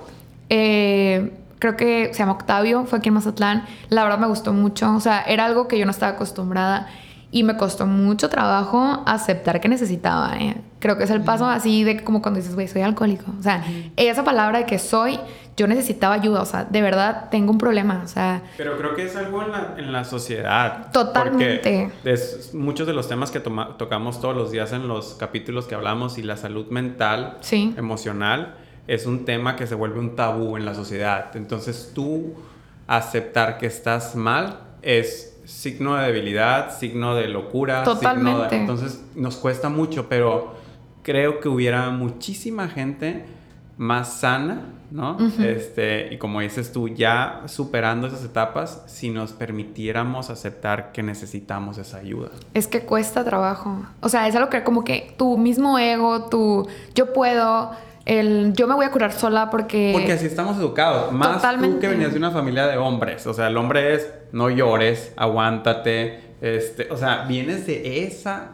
Eh, creo que se llama Octavio, fue aquí en Mazatlán. La verdad me gustó mucho, o sea, era algo que yo no estaba acostumbrada y me costó mucho trabajo aceptar que necesitaba, ¿eh? Creo que es el paso así de como cuando dices, güey, soy alcohólico. O sea, esa palabra de que soy, yo necesitaba ayuda. O sea, de verdad tengo un problema. O sea. Pero creo que es algo en la, en la sociedad. Totalmente. Porque es, muchos de los temas que tocamos todos los días en los capítulos que hablamos y la salud mental, emocional, es un tema que se vuelve un tabú en la sociedad. Entonces tú aceptar que estás mal es signo de debilidad, signo de locura. Totalmente. entonces nos cuesta mucho, pero creo que hubiera muchísima gente más sana, ¿no? Este, y como dices tú, ya superando esas etapas, si nos permitiéramos aceptar que necesitamos esa ayuda. Es que cuesta trabajo. O sea, es algo que como que tu mismo ego, tu yo puedo, el yo me voy a curar sola porque... Porque así estamos educados. Más tú que venías de una familia de hombres. O sea, el hombre es no llores, aguántate. Este, o sea, vienes de esa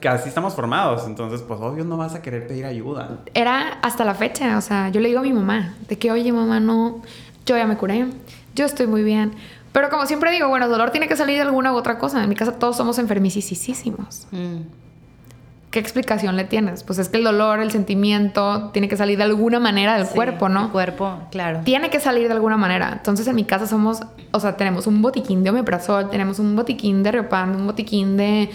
que así estamos formados, entonces pues obvio no vas a querer pedir ayuda. Era hasta la fecha, o sea, yo le digo a mi mamá, de que oye mamá, no, yo ya me curé, yo estoy muy bien. Pero como siempre digo, bueno, el dolor tiene que salir de alguna u otra cosa. En mi casa todos somos enfermicísimos. Mm. ¿Qué explicación le tienes? Pues es que el dolor, el sentimiento, tiene que salir de alguna manera del cuerpo, ¿no? El cuerpo, claro. Tiene que salir de alguna manera. Entonces en mi casa somos, o sea, tenemos un botiquín de omeprazol, tenemos un botiquín de Riopan, un botiquín de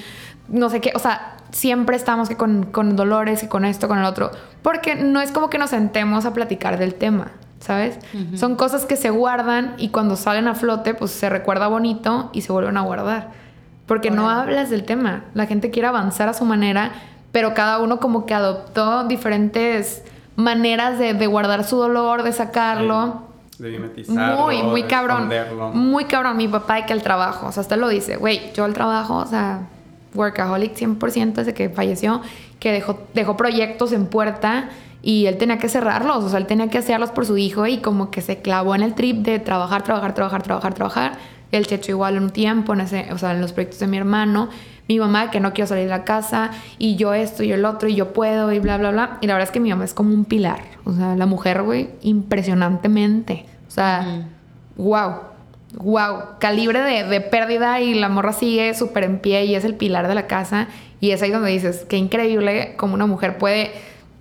no sé qué, o sea, siempre estamos que con, dolores y con esto, con el otro, porque no es como que nos sentemos a platicar del tema, ¿sabes? Son cosas que se guardan y cuando salen a flote, pues se recuerda bonito y se vuelven a guardar, porque no hablas del tema, la gente quiere avanzar a su manera, pero cada uno como que adoptó diferentes maneras de, guardar su dolor, de sacarlo. De mimetizarlo, Muy, muy cabrón. Muy cabrón. Mi papá y que el trabajo. O sea, hasta lo dice, güey, yo el trabajo, o sea, workaholic 100% desde que falleció, que dejó, dejó proyectos en puerta y él tenía que cerrarlos, o sea, él tenía que hacerlos por su hijo y como que se clavó en el trip de trabajar, trabajar, trabajar, trabajar, trabajar. El Checho igual un tiempo, en ese, o sea, en los proyectos de mi hermano. Mi mamá que no quiero salir de la casa y yo esto y el otro y yo puedo y bla, bla, bla. Y la verdad es que mi mamá es como un pilar. O sea, la mujer, güey, impresionantemente. O sea, wow wow, calibre de, pérdida y la morra sigue súper en pie y es el pilar de la casa. Y es ahí donde dices, qué increíble como una mujer puede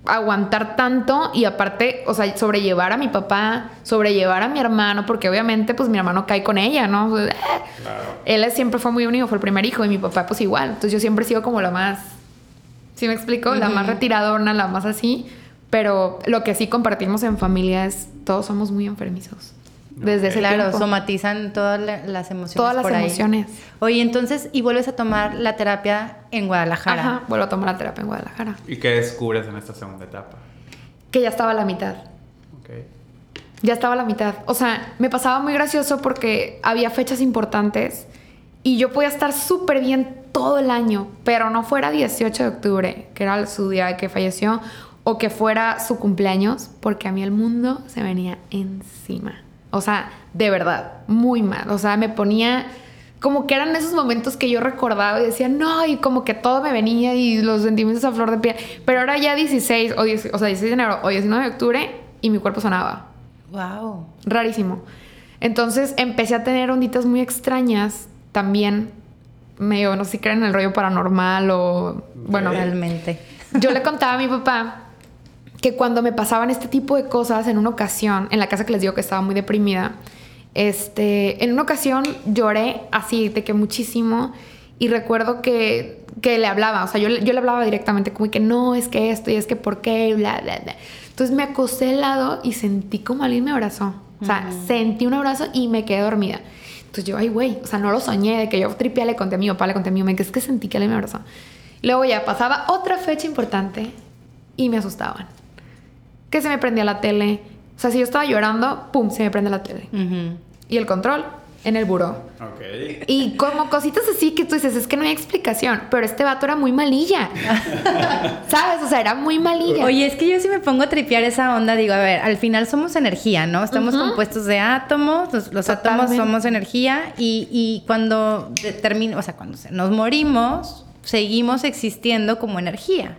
aguantar tanto y aparte, o sea, sobrellevar a mi papá, sobrellevar a mi hermano, porque obviamente pues mi hermano cae con ella, ¿no? Claro. Él siempre fue muy unido, fue el primer hijo y mi papá pues igual. Entonces yo siempre he sido como la más, ¿sí me explico? La más retiradona, la más así. Pero lo que sí compartimos en familia es, todos somos muy enfermizos. Desde ese Claro, somatizan todas las emociones. Todas las emociones. Oye, entonces, ¿y vuelves a tomar la terapia en Guadalajara? Ajá, vuelvo a tomar la terapia en Guadalajara. ¿Y qué descubres en esta segunda etapa? Que ya estaba a la mitad. Ok. Ya estaba a la mitad. O sea, me pasaba muy gracioso porque había fechas importantes y yo podía estar súper bien todo el año, pero no fuera 18 de octubre, que era su día de que falleció, o que fuera su cumpleaños, porque a mí el mundo se venía encima. O sea, de verdad, muy mal. O sea, me ponía como que eran esos momentos que yo recordaba y decía, no, y como que todo me venía y los sentimientos a flor de piel. Pero ahora ya 16, o, o sea, 16 de enero o 19 de octubre y mi cuerpo sonaba. Wow. Rarísimo. Entonces empecé a tener onditas muy extrañas también. Medio, no sé si creen en el rollo paranormal o. Bueno. Realmente. Yo le contaba a mi papá que cuando me pasaban este tipo de cosas en una ocasión, en la casa que les digo que estaba muy deprimida, este, en una ocasión lloré así de que muchísimo y recuerdo que, que le hablaba, o sea, yo, yo le hablaba directamente como que no, es que esto y es que por qué, bla, bla, bla. Entonces me acosté al lado y sentí como alguien me abrazó. O sea, sentí un abrazo y me quedé dormida. Entonces yo, ay, güey, o sea, no lo soñé, de que yo tripé, le conté a mi papá, le conté a mi mamá, que es que sentí que alguien me abrazó. Luego ya pasaba otra fecha importante y me asustaban que se me prendía la tele. O sea, si yo estaba llorando, pum, se me prende la tele. Y el control en el buró. Ok. Y como cositas así que tú dices, es que no hay explicación, pero este vato era muy malilla. ¿Sabes? O sea, era muy malilla. Oye, es que yo sí me pongo a tripear esa onda, digo, a ver, al final somos energía, ¿no? Estamos compuestos de átomos, los, átomos somos energía y, y cuando termina, o sea, cuando nos morimos, seguimos existiendo como energía.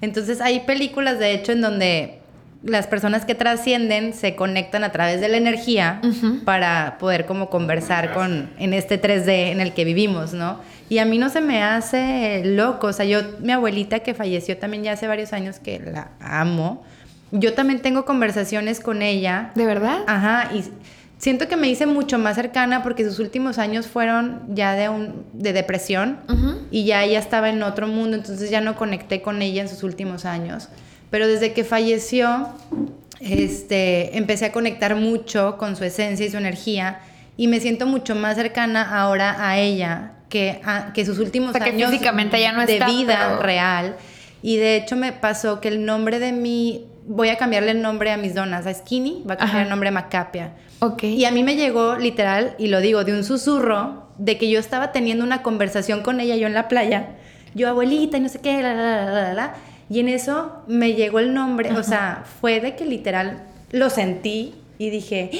Entonces hay películas, de hecho, en donde las personas que trascienden se conectan a través de la energía para poder como conversar con en este 3D en el que vivimos, ¿no? Y a mí no se me hace loco, o sea, yo mi abuelita que falleció también ya hace varios años que la amo, yo también tengo conversaciones con ella. ¿De verdad? Ajá, y siento que me hice mucho más cercana porque sus últimos años fueron ya de un de depresión y ya ella estaba en otro mundo, entonces ya no conecté con ella en sus últimos años. Pero desde que falleció, este, empecé a conectar mucho con su esencia y su energía y me siento mucho más cercana ahora a ella que, a, que sus últimos años físicamente ya no de vida real. Y de hecho me pasó que el nombre de mi... Voy a cambiarle el nombre a mis donas. A Skinny va a cambiar el nombre a Macapia. Ok. Y a mí me llegó literal, y lo digo, de un susurro, de que yo estaba teniendo una conversación con ella yo en la playa. Yo, abuelita, y no sé qué, la, la, la, la, la. Y en eso me llegó el nombre, o sea, fue de que literal lo sentí y dije,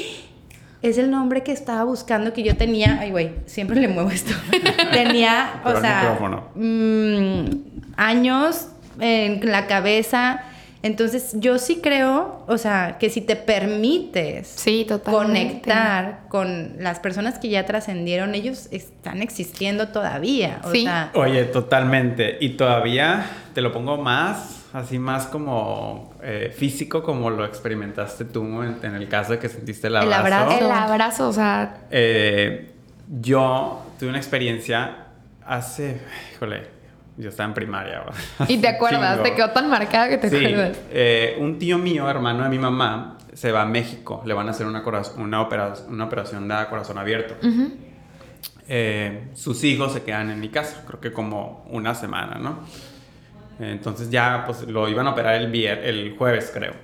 es el nombre que estaba buscando que yo tenía, ay güey, siempre le muevo esto. tenía, o Pero sea, mm, años en la cabeza. Entonces, yo sí creo, o sea, que si te permites Sí, conectar con las personas que ya trascendieron, ellos están existiendo todavía. O Sí. sea, Oye, totalmente. Y todavía te lo pongo más, así más como eh, físico, como lo experimentaste tú en, en el caso de que sentiste el El abrazo. abrazo. El abrazo, o sea, Eh, yo tuve una experiencia hace, híjole, yo estaba en primaria. y te acuerdas, Chingo. te quedó tan marcada que te Sí, acuerdas. eh, un tío mío, hermano de mi mamá, se va a México. Le van a hacer una, una, opera- una operación de corazón abierto. Ujú. Eh, sus hijos se quedan en mi casa, creo que como una semana, ¿no? Entonces ya pues lo iban a operar el, vier el jueves, creo.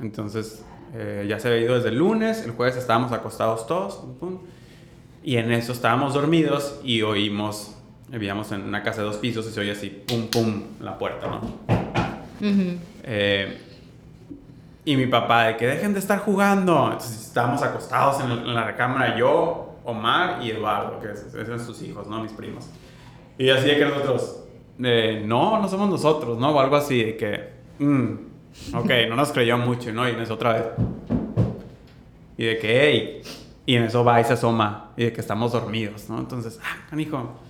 Entonces eh, ya se había ido desde el lunes, el jueves estábamos acostados todos, pum, y en eso estábamos dormidos y oímos, vivíamos en una casa de dos pisos y se oye así, pum, pum, la puerta, ¿no? ujú. Eh, y mi papá, de que dejen de estar jugando. Entonces estábamos acostados en, en la recámara, yo, Omar y Eduardo, que es- esos son sus hijos, ¿no? Mis primos. Y así de que nosotros, eh, no, no somos nosotros, ¿no? O algo así, de que, mm, ok, no nos creyó mucho, ¿no? Y en eso otra vez. Y de que, hey, y en eso va y se asoma, y de que estamos dormidos, ¿no? Entonces, ah, canijo.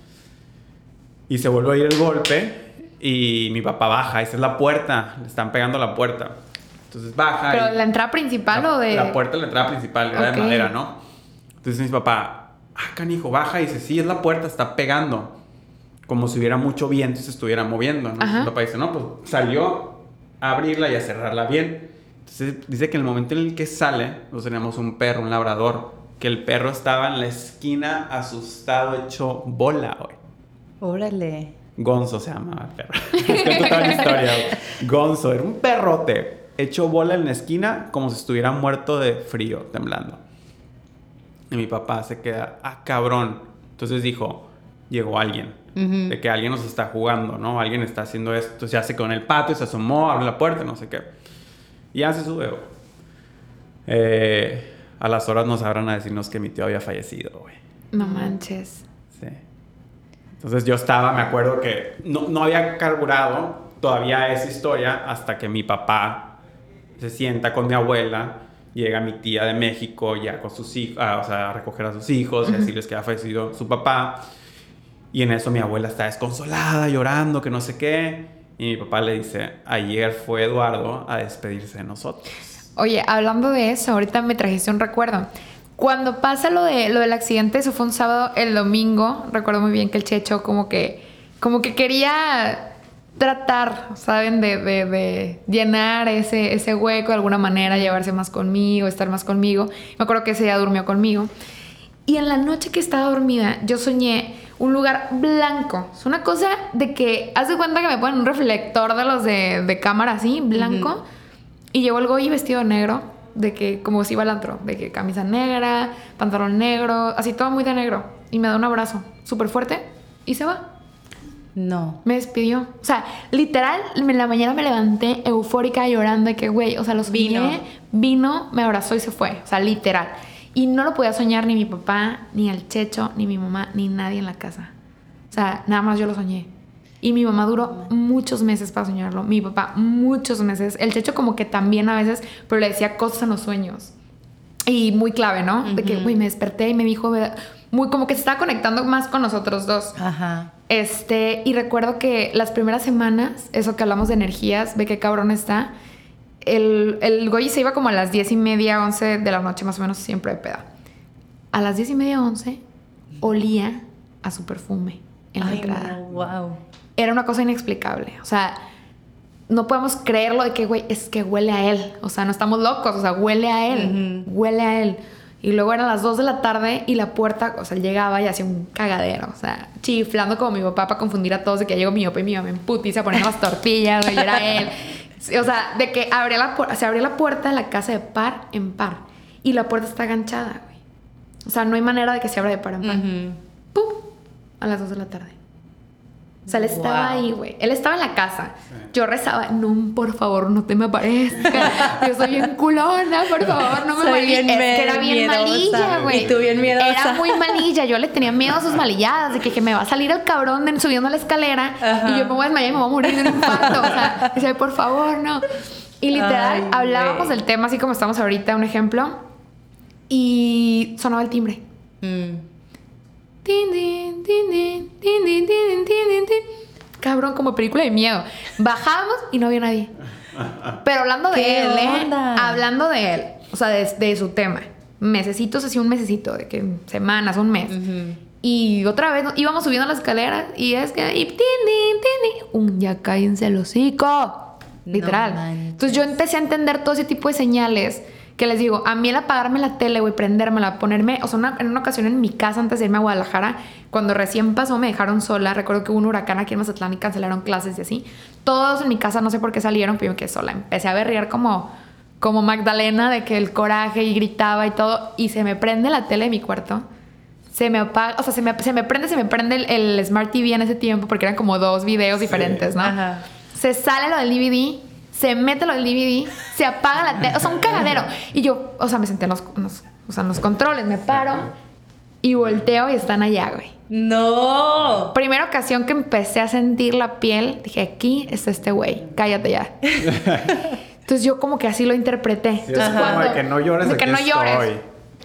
Y se vuelve a ir el golpe y mi papá baja, esa es la puerta, le están pegando la puerta. Entonces baja. ¿Pero la entrada principal la, o de...? La puerta la entrada principal era Ok. de madera, ¿no? Entonces mi papá, ah, canijo, baja y dice, sí, es la puerta, está pegando. Como si hubiera mucho viento y se estuviera moviendo, ¿no? Mi papá dice, no, pues salió a abrirla y a cerrarla bien. Entonces dice que en el momento en el que sale, nosotros teníamos un perro, un labrador, que el perro estaba en la esquina asustado, hecho bola, güey. Órale. Gonzo se llama el perro. Les cuento toda la historia. Gonzo era un perrote hecho bola en la esquina como si estuviera muerto de frío, temblando. Y mi papá se queda, ah, cabrón. Entonces dijo, llegó alguien. De que alguien nos está jugando, ¿no? Alguien está haciendo esto. Entonces ya se quedó en el patio, se asomó, abre la puerta, no sé qué. Y ya se sube. Eh, a las horas nos abran a decirnos que mi tío había fallecido, güey. No manches. Entonces yo estaba, me acuerdo que no, no había carburado todavía esa historia hasta que mi papá se sienta con mi abuela, llega mi tía de México ya con sus hijos, o sea, a recoger a sus hijos y decirles que ha fallecido su papá. Y en eso mi abuela está desconsolada, llorando, que no sé qué. Y mi papá le dice, ayer fue Eduardo a despedirse de nosotros. Oye, hablando de eso, ahorita me trajiste un recuerdo. Cuando pasa lo, de, lo del accidente, eso fue un sábado, el domingo, recuerdo muy bien que el Checho como que, como que quería tratar, ¿saben? De, de- de llenar ese, ese hueco de alguna manera, llevarse más conmigo, estar más conmigo. Me acuerdo que ese día durmió conmigo. Y en la noche que estaba dormida, yo soñé un lugar blanco. Es una cosa de que, haz de cuenta que me ponen un reflector de los de, de cámara así, blanco. Y llegó el Goyi vestido de negro, de que, como si iba al antro, de que camisa negra, pantalón negro, así todo muy de negro. Y me da un abrazo súper fuerte y se va. No. Me despidió. O sea, literal, en la mañana me levanté eufórica llorando de que, güey, o sea, los Vino. vino, vino, me abrazó y se fue. O sea, literal. Y no lo podía soñar ni mi papá, ni el Checho, ni mi mamá, ni nadie en la casa. O sea, nada más yo lo soñé. Y mi mamá duró muchos meses para soñarlo. Mi papá, muchos meses. El Checho como que también a veces, pero le decía cosas en los sueños. Y muy clave, ¿no? De que, güey, me desperté y me dijo, muy como que se estaba conectando más con nosotros dos. Ajá. Este, y recuerdo que las primeras semanas, eso que hablamos de energías, ve qué cabrón está. El, el Goyi se iba como a las diez y media, once de la noche, más o menos, siempre de peda. A las diez y media, once, olía a su perfume en la entrada. wow. Era una cosa inexplicable. O sea, no podemos creerlo de que, güey, es que huele a él. O sea, no estamos locos, o sea, huele a él. Huele a él. Y luego eran las 2 de la tarde y la puerta, o sea, llegaba y hacía un cagadero, o sea, chiflando como mi papá para confundir a todos de que llegó mi papá y mi mamá en putiza poniendo las tortillas, y era él. O sea, de que abría la se abría la puerta de la casa de par en par y la puerta está aganchada, güey. O sea, no hay manera de que se abra de par en par. ¡Pum! A las 2 de la tarde. O sea, él estaba ahí, güey. Él estaba en la casa. Yo rezaba, no, por favor, no te me aparezcas. Yo soy bien culona, por favor, no me Es que era bien malilla, güey. Y tú bien miedosa. Era muy malilla. Yo le tenía miedo a sus malilladas, de que, que me va a salir el cabrón de, subiendo la escalera y yo me voy a desmayar y me voy a morir de un infarto. O sea, dice, por favor, no. Y literal, hablábamos del tema así como estamos ahorita, un ejemplo, y sonaba el timbre. Mm. Cabrón, como película de miedo. Bajamos y no había nadie. Pero hablando de él, ¿eh? Hablando de él, o sea, de, su tema. Mesecitos, así un mesecito, de que semanas, un mes. Y otra vez íbamos subiendo las escaleras y es que. Y, un ya cállense el hocico. Literal. Entonces yo empecé a entender todo ese tipo de señales que les digo, a mí el apagarme la tele, güey, prendérmela, ponerme, o sea, en una ocasión en mi casa antes de irme a Guadalajara, cuando recién pasó, me dejaron sola, recuerdo que hubo un huracán aquí en Mazatlán y cancelaron clases y así. Todos en mi casa, no sé por qué salieron, pero yo me quedé sola. Empecé a berrear como, como Magdalena, de que el coraje y gritaba y todo, y se me prende la tele de mi cuarto. Se me apaga, o sea, se me, se me prende, se me prende el, Smart TV en ese tiempo, porque eran como dos videos diferentes, ¿no? Ajá. Se sale lo del DVD se mete lo del DVD, se apaga la tele, o sea, un cagadero. Y yo, o sea, me senté en los, o sea, en los controles, me paro y volteo y están allá, güey. No. Primera ocasión que empecé a sentir la piel, dije, aquí está este güey, cállate ya. Entonces yo como que así lo interpreté. Entonces, cuando, de que no llores, de que no llores.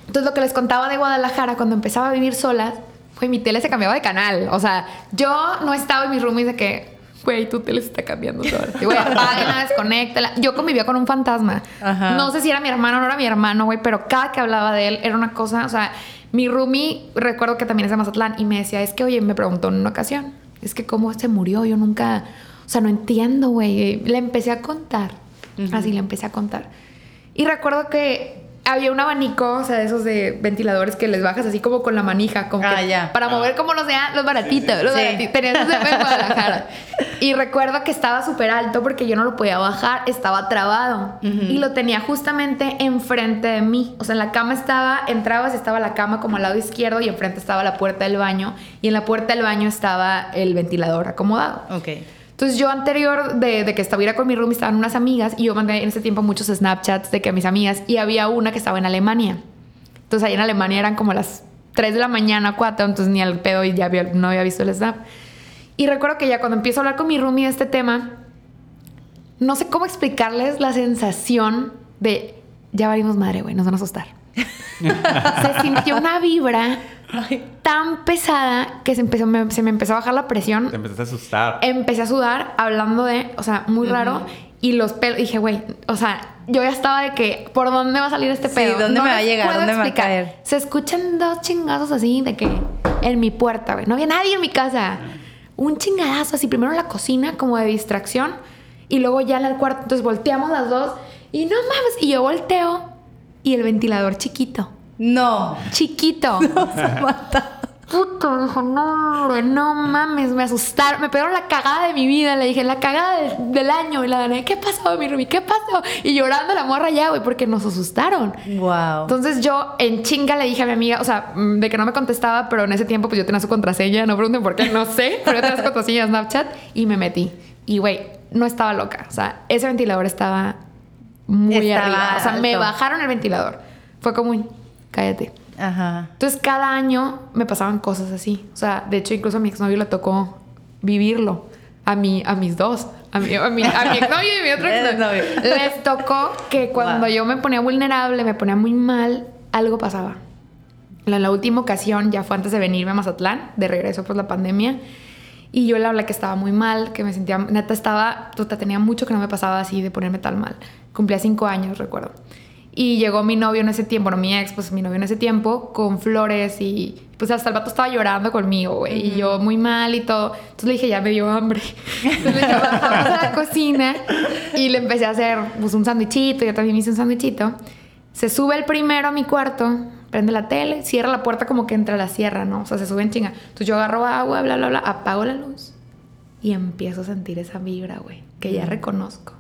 Entonces lo que les contaba de Guadalajara cuando empezaba a vivir sola, fue mi tele se cambiaba de canal. O sea, yo no estaba en mis roomies de que güey, tu tele se está cambiando todo. Güey, apáguenla, desconéctela. Yo convivía con un fantasma. No sé si era mi hermano o no era mi hermano, güey, pero cada que hablaba de él era una cosa, o sea, mi roomie, recuerdo que también es de Mazatlán, y me decía, es que, oye, me preguntó en una ocasión, es que cómo se murió, yo nunca, o sea, no entiendo, güey. Le empecé a contar, así le empecé a contar. Y recuerdo que había un abanico, o sea, de esos de ventiladores que les bajas así como con la manija, como ah, ya. para mover como los de los baratitos, los baratitos. Tenías ese en Guadalajara. Y recuerdo que estaba súper alto porque yo no lo podía bajar, estaba trabado. Y lo tenía justamente enfrente de mí. O sea, en la cama estaba, entrabas y estaba la cama como al lado izquierdo y enfrente estaba la puerta del baño. Y en la puerta del baño estaba el ventilador acomodado. Ok. Entonces yo anterior de, que estuviera con mi room estaban unas amigas y yo mandé en ese tiempo muchos Snapchats de que mis amigas y había una que estaba en Alemania. Entonces ahí en Alemania eran como las 3 de la mañana, 4, entonces ni al pedo y ya no había visto el Snap. Y recuerdo que ya cuando empiezo a hablar con mi roomie de este tema, no sé cómo explicarles la sensación de ya valimos madre, güey, nos van a asustar. se sintió una vibra tan pesada que se, empezó, me, se me empezó a bajar la presión. Te empezaste a asustar. Empecé a sudar hablando de, o sea, muy raro. Y los pelos, dije, güey, o sea, yo ya estaba de que, ¿por dónde va a salir este pedo? ¿dónde me va a llegar? ¿Dónde me va a caer? Se escuchan dos chingazos así de que en mi puerta, güey. No había nadie en mi casa. Un chingadazo así, primero en la cocina, como de distracción, y luego ya en el cuarto. Entonces volteamos las dos y no mames. Y yo volteo y el ventilador chiquito. No. Chiquito. No. Puto, dijo, no, no mames, me asustaron, me pegaron la cagada de mi vida, le dije, la cagada del, año, y la gané, ¿qué pasó, mi Ruby? ¿Qué pasó? Y llorando la morra ya, güey, porque nos asustaron. Wow. Entonces yo en chinga le dije a mi amiga, o sea, mm, de que no me contestaba, pero en ese tiempo pues yo tenía su contraseña, no pregunten por qué, no sé, pero yo tenía su contraseña de Snapchat, y me metí. Y güey, no estaba loca, o sea, ese ventilador estaba muy arriba, o sea, me bajaron el ventilador. Fue como un cállate. Ajá. Entonces cada año me pasaban cosas así. O sea, de hecho incluso a mi exnovio le tocó vivirlo. a, mí, a mis dos, a mi, a mi, a mi exnovio y a mi otro exnovio, les tocó que cuando yo me ponía vulnerable, me ponía muy mal, algo pasaba. La, la última ocasión ya fue antes de venirme a Mazatlán, de regreso por la pandemia. Y yo le hablé que estaba muy mal, que me sentía, neta estaba, tenía mucho que no me pasaba así de ponerme tan mal. Cumplía cinco años, recuerdo. Y llegó mi novio en ese tiempo, no mi ex, pues mi novio en ese tiempo, con flores y pues hasta el vato estaba llorando conmigo, güey. Y yo muy mal y todo. Entonces le dije, ya me dio hambre. Entonces le dije, vamos a la cocina y le empecé a hacer pues un sándwichito, yo también hice un sándwichito. Se sube el primero a mi cuarto, prende la tele, cierra la puerta como que entra la sierra, ¿no? O sea, se sube en chinga. Entonces yo agarro agua, bla, bla, bla, apago la luz y empiezo a sentir esa vibra, güey, que ya reconozco.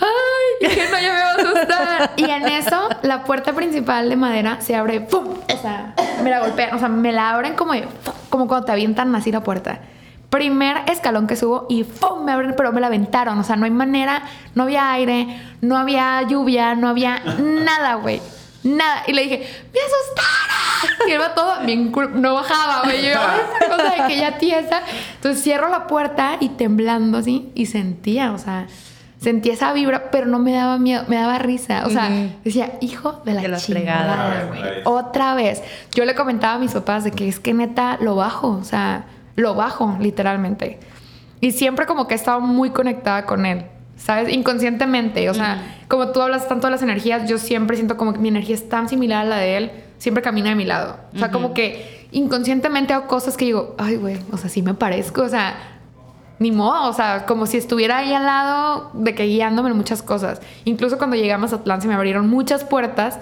¡Ay! Dije, no, ya me va a asustar. Y en eso, la puerta principal de madera se abre, ¡pum! O sea, me la golpean, o sea, me la abren como, como cuando te avientan así la puerta. Primer escalón que subo y ¡pum! Me abren, pero me la aventaron. O sea, no hay manera, no había aire, no había lluvia, no había nada, güey. Nada. Y le dije, ¡me asustaron! Y él todo bien, no bajaba, güey. Yo, cosa de que ya tiesa. Entonces cierro la puerta y temblando así, y sentía, o sea sentía esa vibra, pero no me daba miedo, me daba risa. O sea, decía, hijo de la, de chingada, güey. Otra vez. Yo le comentaba a mis papás de que es que neta lo bajo, o sea, lo bajo, literalmente. Y siempre como que he estado muy conectada con él, ¿sabes? Inconscientemente. O sea, como tú hablas tanto de las energías, yo siempre siento como que mi energía es tan similar a la de él, siempre camina de mi lado. O sea, como que inconscientemente hago cosas que digo, ay, güey, o sea, sí me parezco, o sea ni modo, o sea, como si estuviera ahí al lado de que guiándome en muchas cosas. Incluso cuando llegamos a Atlanta se me abrieron muchas puertas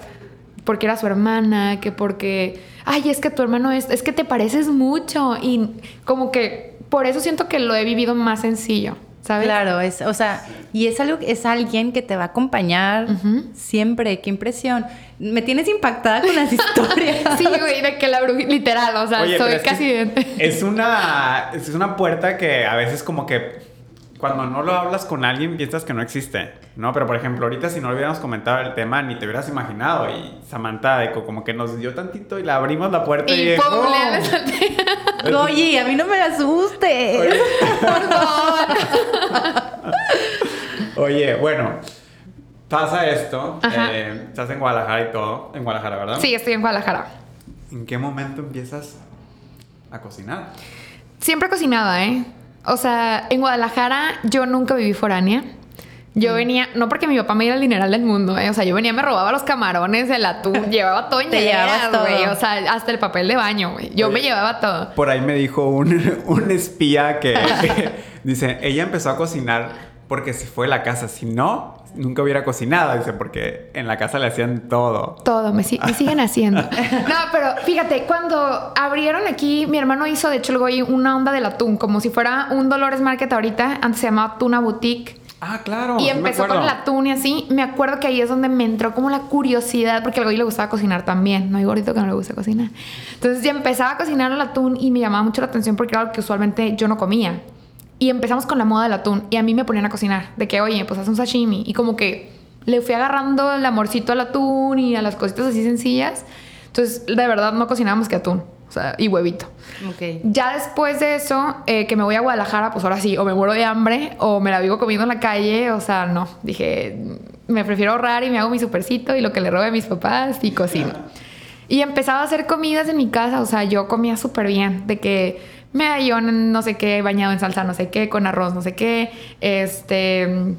porque era su hermana, que porque, ay, es que tu hermano es, es que te pareces mucho y como que por eso siento que lo he vivido más sencillo. ¿Sabes? Claro, es, o sea, y es algo, es alguien que te va a acompañar siempre, qué impresión. Me tienes impactada con las historias. sí, güey, de que la bruja, literal, o sea, soy casi es una, es una puerta que a veces como que cuando no lo hablas con alguien piensas que no existe, ¿no? Pero por ejemplo, ahorita si no le hubiéramos comentado el tema ni te hubieras imaginado y Samantha como que nos dio tantito y le abrimos la puerta y, y ¡pum! Oye, a mí no me asuste. Oye. Por favor. Oye, bueno, pasa esto, eh, estás en Guadalajara y todo, en Guadalajara, ¿verdad? Sí, estoy en Guadalajara. ¿En qué momento empiezas a cocinar? Siempre cocinaba, ¿eh? O sea, en Guadalajara yo nunca viví foránea. Yo mm. venía, no porque mi papá me diera el dineral del mundo, ¿eh? o sea, yo venía, me robaba los camarones, el atún, llevaba todo en Te llevabas todo. güey, o sea, hasta el papel de baño, güey. Yo me llevaba todo. Por ahí me dijo un, un espía que dice, ella empezó a cocinar porque se fue a la casa, si no, nunca hubiera cocinado, dice, porque en la casa le hacían todo. Todo, me, siguen haciendo. no, pero fíjate, cuando abrieron aquí, mi hermano hizo, de hecho, luego una onda del atún, como si fuera un Dolores Market ahorita, antes se llamaba Tuna Boutique. Ah, claro. Y empezó con el atún y así. Me acuerdo que ahí es donde me entró como la curiosidad, porque al Goy le gustaba cocinar también. No hay gordito que no le guste cocinar. Entonces ya empezaba a cocinar el atún y me llamaba mucho la atención porque era algo que usualmente yo no comía. Y empezamos con la moda del atún. Y a mí me ponían a cocinar. De que, oye, pues haz un sashimi. Y como que le fui agarrando el amorcito al atún y a las cositas así sencillas. Entonces, de verdad, no cocinábamos que atún. O sea, y huevito. Okay. Ya después de eso, eh, que me voy a Guadalajara, pues ahora sí, o me muero de hambre o me la vivo comiendo en la calle. O sea, no. Dije, me prefiero ahorrar y me hago mi supercito y lo que le robe a mis papás y cocino. Y empezaba a hacer comidas en mi casa. O sea, yo comía súper bien. De que medallón no sé qué, bañado en salsa no sé qué, con arroz no sé qué, este,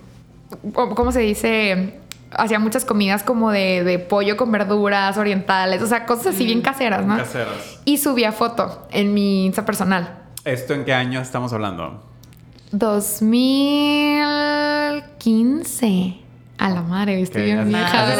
¿cómo se dice? Hacía muchas comidas como de, pollo con verduras orientales, o sea, cosas así bien caseras, ¿no? Caseras. Y subía foto en mi Insta personal. ¿Esto en qué año estamos hablando? 2015. A la madre, estoy bien vieja.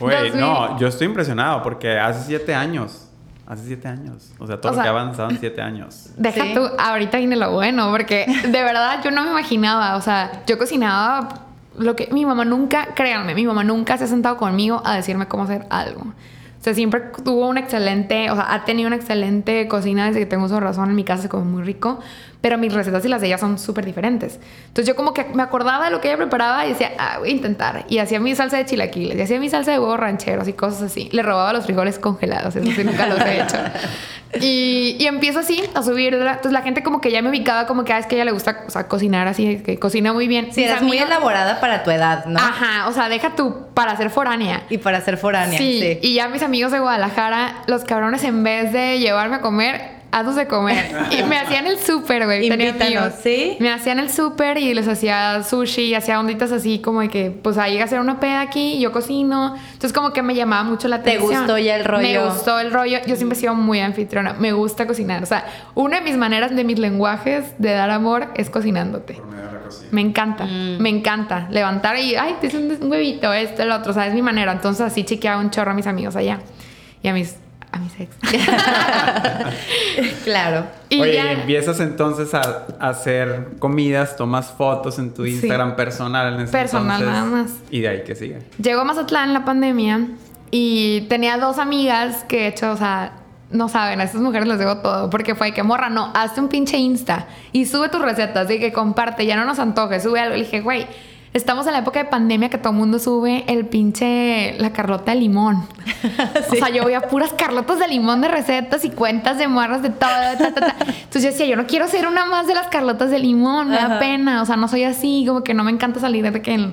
Güey, no, yo estoy impresionado porque hace siete años Hace siete años. O sea, todo lo que ha avanzado en siete años. Deja tú, ahorita viene lo bueno, porque de verdad yo no me imaginaba. O sea, yo cocinaba lo que mi mamá nunca, créanme, mi mamá nunca se ha sentado conmigo a decirme cómo hacer algo. O sea, siempre tuvo un excelente, o sea, ha tenido una excelente cocina desde que tengo su razón. En mi casa se come muy rico, pero mis recetas y las de ella son súper diferentes. Entonces yo como que me acordaba de lo que ella preparaba y decía, ah, voy a intentar. Y hacía mi salsa de chilaquiles, y hacía mi salsa de huevos rancheros y cosas así. Le robaba los frijoles congelados, eso sí, nunca los he hecho. Y, y empiezo así a subir. Entonces la gente como que ya me ubicaba como que ah, es que a ella le gusta o sea, cocinar así, que cocina muy bien. Sí, eras muy elaborada para tu edad, ¿no? Ajá, o sea, deja tú para ser foránea. Y para ser foránea, Sí, sí. y ya mis amigos de Guadalajara, los cabrones en vez de llevarme a comer, haznos de comer. Y me hacían el súper, güey. tenía Invítanos, amigos. ¿sí? Me hacían el súper y les hacía sushi, hacía onditas así como de que, pues ahí a hacer una peda aquí, y yo cocino. Entonces como que me llamaba mucho la ¿Te atención. gustó ya el rollo? Me gustó el rollo. Yo siempre he sido muy anfitriona. Me gusta cocinar. O sea, una de mis maneras, de mis lenguajes de dar amor es cocinándote. Por medio de la cocina. Me encanta, Mm. me encanta levantar y, ay, te hice un huevito, esto, el otro, o sea, es mi manera. Entonces así chiqueaba un chorro a mis amigos allá y a mis, a mis ex. claro. y Oye, ya, y empiezas entonces a, a hacer comidas, tomas fotos en tu Sí. Instagram personal en ese Personal entonces, nada más. Y de ahí que sigue. llegó a Mazatlán la pandemia y tenía dos amigas que, de hecho, o sea, no saben, a estas mujeres les digo todo, porque fue que morra, no, hazte un pinche Insta y sube tus recetas, de que comparte, ya no nos antoje, sube algo. Le dije, güey, estamos en la época de pandemia que todo el mundo sube el pinche, la carlota de limón. O sea, yo veía puras carlotas de limón de recetas y cuentas de morras de todo. ta, ta, ta. Entonces yo decía, yo no quiero ser una más de las carlotas de limón, me da pena. O sea, no soy así, como que no me encanta salir de que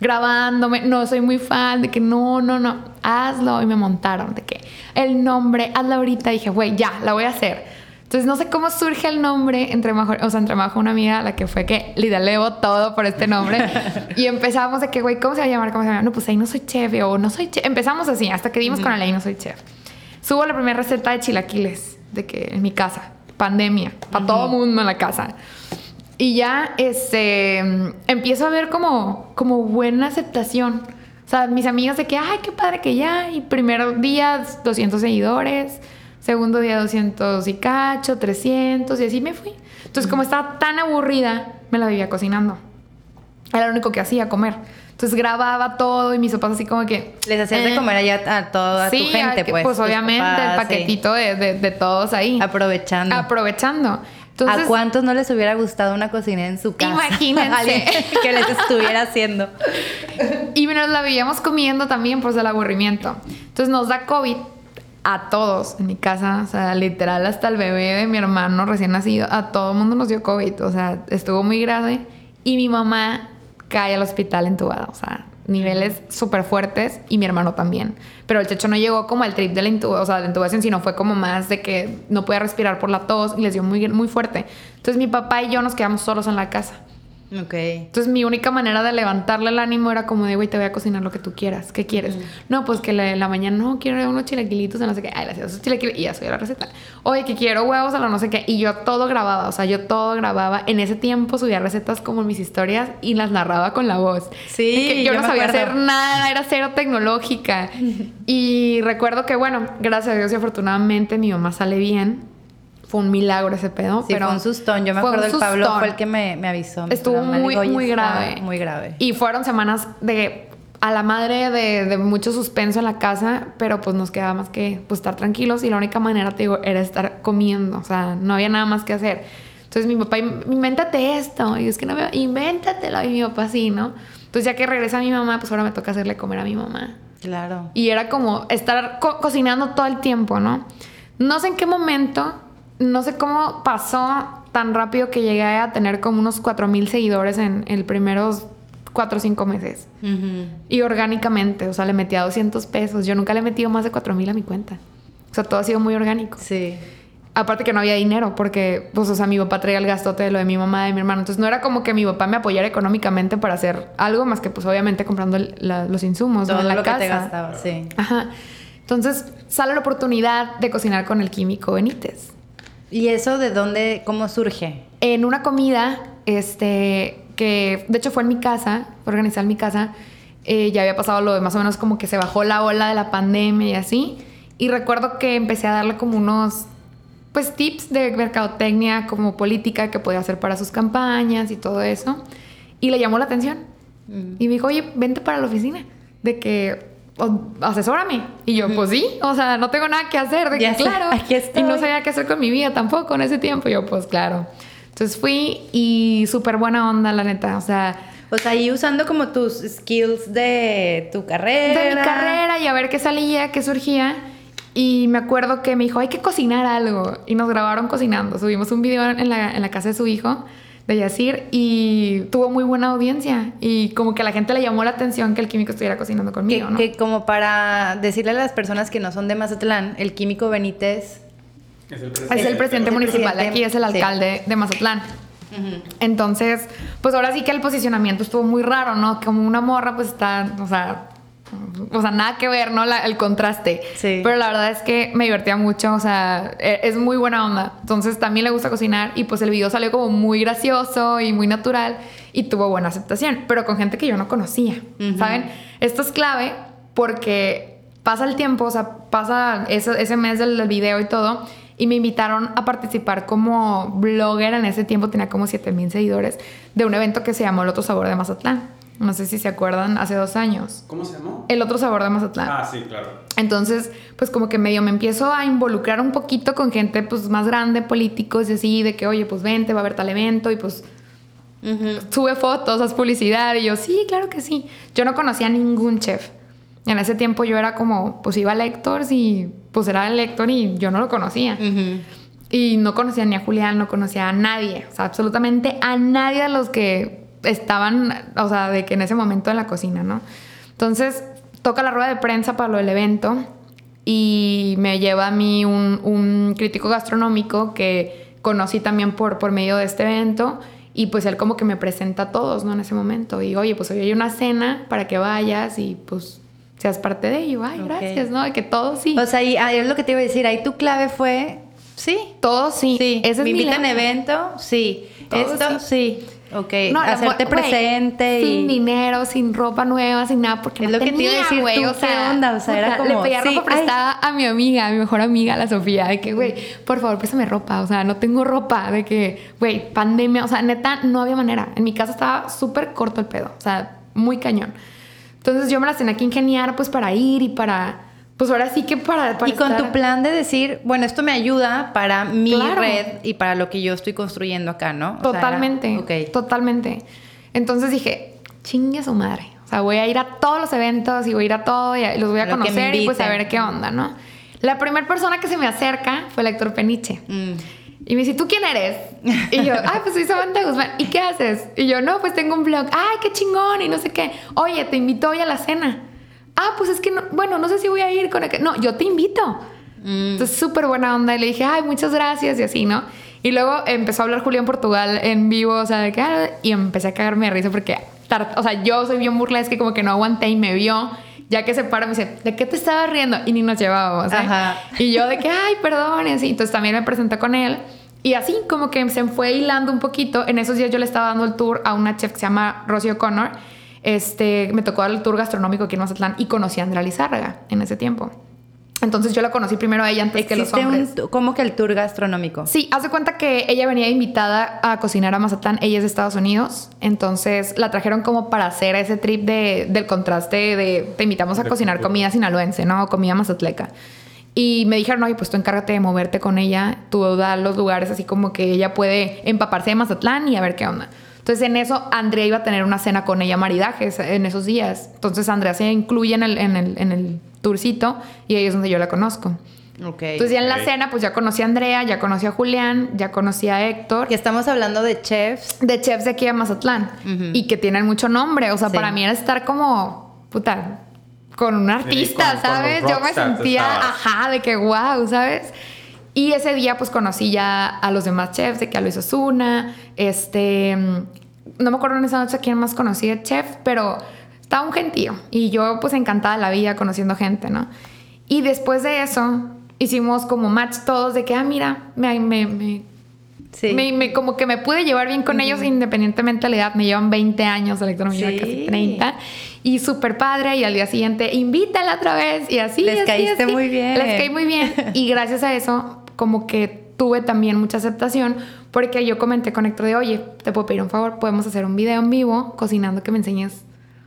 grabándome, no soy muy fan, de que no, no, no, hazlo. Y me montaron de que el nombre, hazlo ahorita. dije, güey, ya, la voy a hacer. Entonces no sé cómo surge el nombre entre Majo, o sea, entre Majo una amiga, la que fue que le delevo todo por este nombre. y empezamos de que, güey, ¿cómo se va a llamar? ¿Cómo se va a llamar? No, pues ahí no soy chef, o no soy chef. Empezamos así, hasta que dimos con el ahí no soy chef. Subo la primera receta de chilaquiles, de que en mi casa, pandemia, para todo mundo en la casa. Y ya, este, empiezo a ver como, como buena aceptación. O sea, mis amigas de que, ay, qué padre que ya. Y primer día, 200 seguidores. Segundo día, 200 y cacho, 300. Y así me fui. Entonces, como estaba tan aburrida, me la vivía cocinando. Era lo único que hacía, comer. Entonces, grababa todo y mis papás así como que... Les hacías de eh, comer allá a toda sí, tu gente, a que- pues. Pues obviamente, papás, el sí. paquetito de, de- de todos ahí. Aprovechando. Aprovechando. Entonces, ¿A cuántos no les hubiera gustado una cocinera en su casa? Imagínense. Que les estuviera haciendo. Y nos la veíamos comiendo también pues del aburrimiento. Entonces nos da COVID a todos en mi casa, o sea, literal hasta el bebé de mi hermano recién nacido, a todo el mundo nos dio COVID, o sea, estuvo muy grave y mi mamá cae al hospital entubada, o sea, niveles súper fuertes y mi hermano también. Pero el techo no llegó como al trip de la, intuba- o sea, de la intubación, sino fue como más de que no podía respirar por la tos y les dio muy, muy fuerte. Entonces mi papá y yo nos quedamos solos en la casa. Ok. Entonces mi única manera de levantarle el ánimo era como de, güey, te voy a cocinar lo que tú quieras. ¿Qué quieres? No, pues que la, la mañana, no, quiero unos chilaquilitos o no sé qué. Ay, hacía esos chilaquiles y ya soy la receta. Oye, que quiero huevos a lo no sé qué. Y yo todo grababa, o sea, yo todo grababa. En ese tiempo subía recetas como mis historias y las narraba con la voz. Sí, que yo, yo no sabía acuerdo. hacer nada, era cero tecnológica. y recuerdo que, bueno, gracias a Dios y afortunadamente mi mamá sale bien. Fue un milagro ese pedo. Sí, pero fue un sustón. Yo me acuerdo, el Pablo fue el que me, me avisó. Me Estuvo muy, digo, "Oye, muy grave. Muy grave. Y fueron semanas de a la madre de, de mucho suspenso en la casa, pero pues nos quedaba más que pues, estar tranquilos y la única manera, te digo, era estar comiendo. O sea, no había nada más que hacer. Entonces mi papá, invéntate esto. Y yo, es que no me... Invéntatelo. Y mi papá sí, ¿no? Entonces ya que regresa mi mamá, pues ahora me toca hacerle comer a mi mamá. Claro. Y era como estar co- cocinando todo el tiempo, ¿no? No sé en qué momento, no sé cómo pasó tan rápido que llegué a tener como unos 4000 seguidores en, los primeros 4 o 5 meses. Y orgánicamente, o sea, le metí a 200 pesos. Yo nunca le he metido más de 4000 a mi cuenta. O sea, todo ha sido muy orgánico. Sí. Aparte que no había dinero, porque, pues, o sea, mi papá traía el gastote de lo de mi mamá, de mi hermano. Entonces, no era como que mi papá me apoyara económicamente para hacer algo más que, pues, obviamente comprando el- la- los insumos ¿no? Todo en la lo casa. que te gastaba, sí. Ajá. Entonces sale la oportunidad de cocinar con el químico Benítez. ¿Y eso de dónde, cómo surge? En una comida, este, que de hecho fue en mi casa, fue organizada en mi casa, eh, ya había pasado lo de más o menos como que se bajó la ola de la pandemia y así. Y recuerdo que empecé a darle como unos, pues, tips de mercadotecnia, como política que podía hacer para sus campañas y todo eso. Y le llamó la atención. Mm. Y me dijo, oye, vente para la oficina. De que, asesórame. Y yo, pues sí. O sea, no tengo nada que hacer. De Ya que, claro. aquí estoy. Y no sabía qué hacer con mi vida tampoco en ese tiempo. Yo, pues claro. Entonces fui y súper buena onda, la neta. O sea, O sea, ahí usando como tus skills de tu carrera. de mi carrera y a ver qué salía, qué surgía. Y me acuerdo que me dijo, hay que cocinar algo. Y nos grabaron cocinando. Subimos un video en la, en la casa de su hijo, de Yacir, y tuvo muy buena audiencia. Y como que a la gente le llamó la atención que el químico estuviera cocinando conmigo, Que, ¿no? que como para decirle a las personas que no son de Mazatlán, el químico Benítez. Es el Es el presidente el municipal, presidente, aquí es el sí. alcalde de Mazatlán. Entonces, pues ahora sí que el posicionamiento estuvo muy raro, ¿no? Como una morra, pues está, o sea, o sea, nada que ver, ¿no? La- el contraste. Sí. Pero la verdad es que me divertía mucho, o sea, e- es muy buena onda. Entonces también le gusta cocinar y pues el video salió como muy gracioso y muy natural y tuvo buena aceptación, pero con gente que yo no conocía, ¿saben? Esto es clave porque pasa el tiempo, o sea, pasa ese, ese mes del, del video y todo. Y me invitaron a participar como blogger en ese tiempo, tenía como 7 mil seguidores, de un evento que se llamó El Otro Sabor de Mazatlán. No sé si se acuerdan, hace dos años. ¿Cómo se llamó? El Otro Sabor de Mazatlán. Ah, sí, claro. Entonces, pues como que medio me empiezo a involucrar un poquito con gente pues más grande, políticos y así, de que, oye, pues vente, va a haber tal evento y pues sube fotos, haz publicidad. Y yo, sí, claro que sí. Yo no conocía a ningún chef. En ese tiempo yo era como, pues iba a Lectors y pues era el Lector y yo no lo conocía. Y no conocía ni a Julián, no conocía a nadie, o sea, absolutamente a nadie de los que estaban, o sea, de que en ese momento en la cocina, ¿no? Entonces, toca la rueda de prensa para lo del evento y me lleva a mí un, un crítico gastronómico que conocí también por, por medio de este evento y pues él como que me presenta a todos, ¿no? En ese momento y oye, pues hoy hay una cena para que vayas y pues seas parte de ello, ay, gracias, ¿no? De que todos sí. O sea, ahí, ahí es lo que te iba a decir. Ahí tu clave fue. Sí. todos sí. Sí. Ese es me mi invitan evento. Sí. Todo Esto, sí. Ok. No, Hacerte presente Sin y. dinero, sin ropa nueva, sin nada, porque Es no lo que te iba a decir, güey, ¿tú o sea, qué onda? O sea, era como, Le pedía sí, ropa ay. prestada a mi amiga, a mi mejor amiga, la Sofía, de que, güey, por favor, préstame ropa, o sea, no tengo ropa, de que, güey, pandemia, o sea, neta, no había manera. En mi casa estaba súper corto el pedo, o sea, muy cañón. Entonces yo me las tenía que ingeniar, pues, para ir y para, pues, ahora sí que para... para Y con tu plan de decir, bueno, esto me ayuda para mi Claro. red y para lo que yo estoy construyendo acá, ¿no? O sea, Totalmente. Totalmente. Entonces dije, chingue a su madre. O sea, voy a ir a todos los eventos y voy a ir a todo y los voy a Lo conocer y pues a ver qué onda, ¿no? La primera persona que se me acerca fue el Héctor Peniche. Mm. Y me dice, ¿tú quién eres? Y yo, ay, pues soy Samantha Guzmán. ¿Y qué haces? Y yo, no, pues tengo un blog. Ay, qué chingón y no sé qué. Oye, te invito hoy a la cena. Ah, pues es que, no, bueno, no sé si voy a ir con el que... No, yo te invito. Mm. Entonces, súper buena onda. Y le dije, ay, muchas gracias y así, ¿no? Y luego empezó a hablar Julián Portugal en vivo, o sea, de que... ah, y empecé a cagarme de risa porque... O sea, yo soy bien burlesca y como que no aguanté y me vio. Ya que se para, me dice, ¿de qué te estabas riendo? Y ni nos llevábamos, ¿eh? Ajá. Y yo de que, ay, perdón, y así. Entonces también me presenté con él. Y así como que se fue hilando un poquito. En esos días yo le estaba dando el tour a una chef que se llama Rosy O'Connor. Este, me tocó dar el tour gastronómico aquí en Mazatlán y conocí a Andrea Lizárraga en ese tiempo. Entonces yo la conocí primero a ella antes que los Existe hombres. un, como que el tour gastronómico. Sí, haz de cuenta que ella venía invitada a cocinar a Mazatlán. Ella es de Estados Unidos. Entonces la trajeron como para hacer ese trip de, del contraste de te invitamos a De cocinar cultura. comida sinaloense, ¿no? Comida mazatleca. Y me dijeron, oye, pues tú encárgate de moverte con ella. Tú da los lugares así como que ella puede empaparse de Mazatlán y a ver qué onda. Entonces en eso Andrea iba a tener una cena con ella, maridajes, en esos días. Entonces Andrea se incluye en el, en el, en el tourcito y ahí es donde yo la conozco. Ok. Entonces ya en la cena pues ya conocí a Andrea, ya conocí a Julián, ya conocí a Héctor, que estamos hablando de chefs. de chefs de aquí a Mazatlán y que tienen mucho nombre. O sea, Sí. para mí era estar como, puta, con un artista, con- con ¿sabes? Yo me sentía, ajá, de que wow, ¿sabes? Y ese día pues conocí ya a los demás chefs, de que a Luis Osuna, este, no me acuerdo en esa noche a quién más conocí de chef, pero estaba un gentío y yo pues encantada de la vida conociendo gente, ¿no? Y después de eso hicimos como match todos de que, ah, mira, me, me, me Sí. me, como que me pude llevar bien con ellos independientemente de la edad. Me llevan 20 años, Electro me lleva Sí. casi 30. Y súper padre. Y al día siguiente, invítala otra vez. Y así. Les así, caíste así. muy bien. Les caí muy bien. Y gracias a eso, como que tuve también mucha aceptación. Porque yo comenté con Héctor de, oye, te puedo pedir un favor. Podemos hacer un video en vivo cocinando que me enseñes.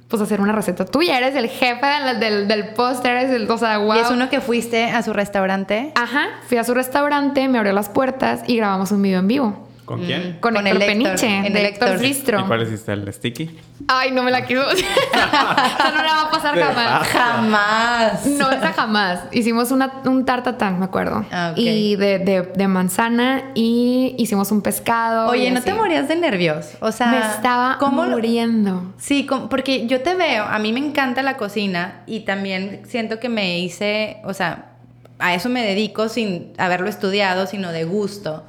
Pues hacer una receta tuya, eres el jefe del, del, del póster, eres el, o sea, wow. Y es uno que fuiste a su restaurante. Ajá, fui a su restaurante, me abrió las puertas y grabamos un video en vivo. ¿Con quién? Con, el Peniche, en de el Héctor Héctor. Ristro. ¿Y cuál hiciste? ¿El sticky? Ay, no me la quiero. Esa no la va a pasar jamás. Jamás. No, esa jamás. Hicimos una, un tartatán, me acuerdo. Ah. Y de, de, de manzana y hicimos un pescado. Oye, ¿no así. te morías de nervios? O sea, Me estaba ¿cómo lo- muriendo. Sí, com- porque yo te veo, a mí me encanta la cocina y también siento que me hice, o sea, a eso me dedico sin haberlo estudiado, sino de gusto.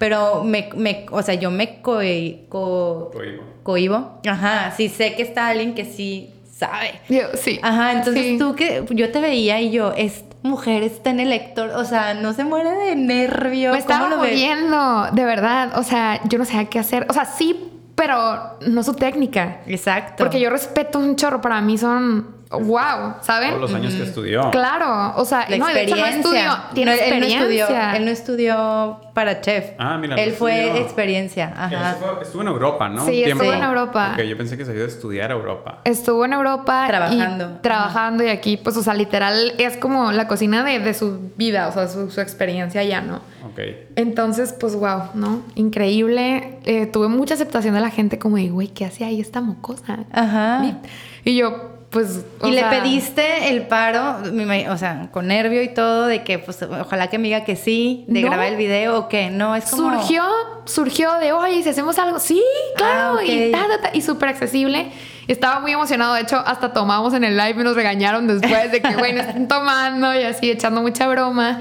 Pero me, me o sea, yo me coi- co- Cohibo. cohibo. Ajá, sí sé que está alguien que sí sabe. Yo, sí. Ajá, entonces Sí. tú que yo te veía y yo, esta mujer está en el Héctor, o sea, no se muere de nervio. Me estaba ¿Cómo lo ves? muriendo, de verdad. O sea, yo no sabía qué hacer. O sea, sí, pero no su técnica. Exacto. Porque yo respeto un chorro. Para mí son wow, ¿saben? Todos los años que estudió. Claro, o sea, La no, de hecho no experiencia. estudió, tiene No, él, no experiencia. estudió, él no estudió para chef. Ah, mira, Él no fue estudió. experiencia. Ajá. Estuvo, estuvo en Europa, ¿no? Sí, tiempo. estuvo en Europa. Ok, yo pensé que se había ido a estudiar a Europa. Estuvo en Europa. Trabajando. Y trabajando y aquí, pues, o sea, literal, es como la cocina de, de su vida, o sea, su, su experiencia ya, ¿no? Ok. Entonces, pues, wow, ¿no? Increíble. Eh, tuve mucha aceptación de la gente como de, güey, ¿qué hace ahí esta mocosa? Ajá. Y yo, pues, o Y le pediste el paro, o sea, con nervio y todo, de que pues ojalá que me diga que sí, de No. grabar el video o que no, es como... Surgió, surgió de, oye, si hacemos algo, sí, claro, Ah, ok. y, ta, ta, ta, y súper accesible. Estaba muy emocionado, de hecho, hasta tomamos en el live y nos regañaron después de que, güey, no estén tomando y así, echando mucha broma.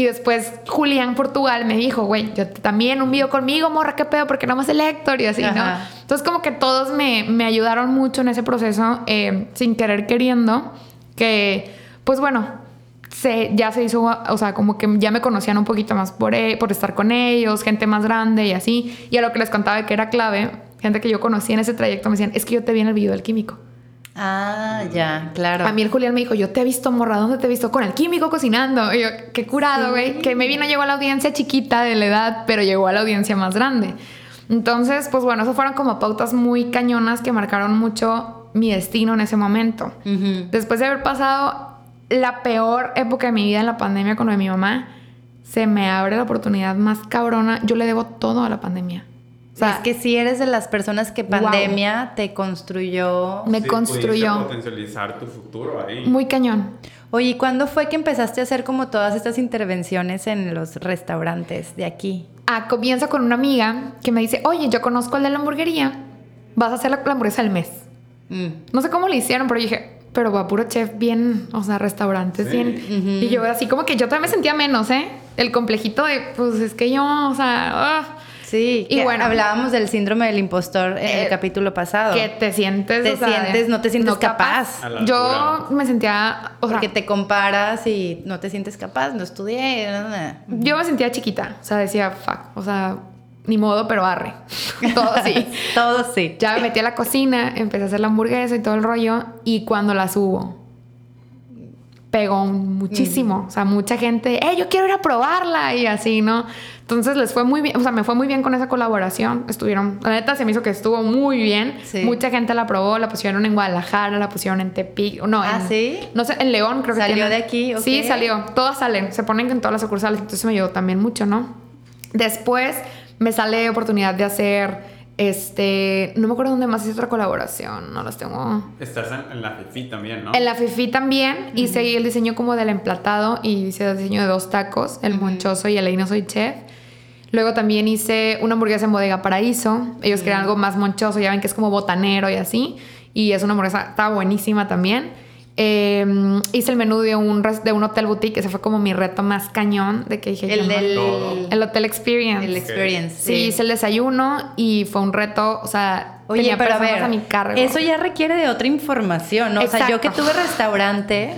Y después Julián Portugal me dijo, güey, yo también un video conmigo, morra, qué pedo, porque no más el Héctor y así, ¿no? Entonces como que todos me, me ayudaron mucho en ese proceso, eh, sin querer queriendo, que pues bueno, se, ya se hizo, o sea, como que ya me conocían un poquito más por, e- por estar con ellos, gente más grande y así. Y a lo que les contaba que era clave, gente que yo conocí en ese trayecto me decían, es que yo te vi en el video del químico. Ah, ya, claro. A mí el Julián me dijo, yo te he visto morra, ¿dónde te he visto? Con el químico cocinando. Y yo, qué curado, güey. Que me vino, llegó a la audiencia chiquita de la edad, pero llegó a la audiencia más grande. Entonces, pues bueno, eso fueron como pautas muy cañonas que marcaron mucho mi destino en ese momento. Después de haber pasado la peor época de mi vida en la pandemia con lo de mi mamá, se me abre la oportunidad más cabrona. Yo le debo todo a la pandemia. Sea, es que si eres de las personas que Wow. pandemia te construyó... me Sí, construyó potencializar tu futuro ahí. muy cañón. Oye, ¿y cuándo fue que empezaste a hacer como todas estas intervenciones en los restaurantes de aquí? Ah, comienza con una amiga que me dice, oye, yo conozco al de la hamburguería, vas a hacer la, la hamburguesa del mes. Mm. No sé cómo le hicieron, pero dije, pero va puro chef bien, o sea, restaurantes Sí. bien. Y yo así como que yo también me sentía menos, ¿eh? El complejito de, pues es que yo, o sea, ah, Sí, Y que bueno. hablábamos del síndrome del impostor en Eh, el capítulo pasado. que te sientes, Te o sea, sientes- no te sientes capaz. Yo altura. me sentía, o sea, porque te comparas y no te sientes capaz, no estudié. na, na, na. yo me sentía chiquita, o sea, decía, fuck, o sea, ni modo, pero arre. Todo así. Todo sí. Ya me metí a la cocina, empecé a hacer la hamburguesa y todo el rollo. Y cuando la subo, pegó muchísimo. O sea, mucha gente, ¡eh, yo quiero ir a probarla! Y así, ¿no? Entonces les fue muy bien, o sea, me fue muy bien con esa colaboración. Estuvieron, la neta se me hizo que estuvo muy bien. Sí. Mucha gente la probó, la pusieron en Guadalajara, la pusieron en Tepic, no, Ah, en- ¿sí? No sé, en León creo que ¿Salió de aquí? Ok. Sí, salió. Todas salen, se ponen en todas las sucursales. Entonces me ayudó también mucho, ¿no? Después me sale oportunidad de hacer, este, no me acuerdo dónde más hice otra colaboración, no las tengo. Estás en, en la FIFI también, ¿no? En la FIFI también hice el diseño como del emplatado y hice el diseño de dos tacos, el monchoso y el ahí no soy chef. Luego también hice una hamburguesa en Bodega Paraíso. Ellos querían algo más monchoso, ya ven que es como botanero y así. Y es una hamburguesa, estaba buenísima también. Eh, hice el menú de un, res- de un hotel boutique, ese fue como mi reto más cañón, de que dije... El del... Todo. El Hotel Experience. El experience. Sí, hice el desayuno y fue un reto, o sea, Oye, tenía pero a ver, a mi cargo. eso ya requiere de otra información, ¿no? O sea, yo que tuve restaurante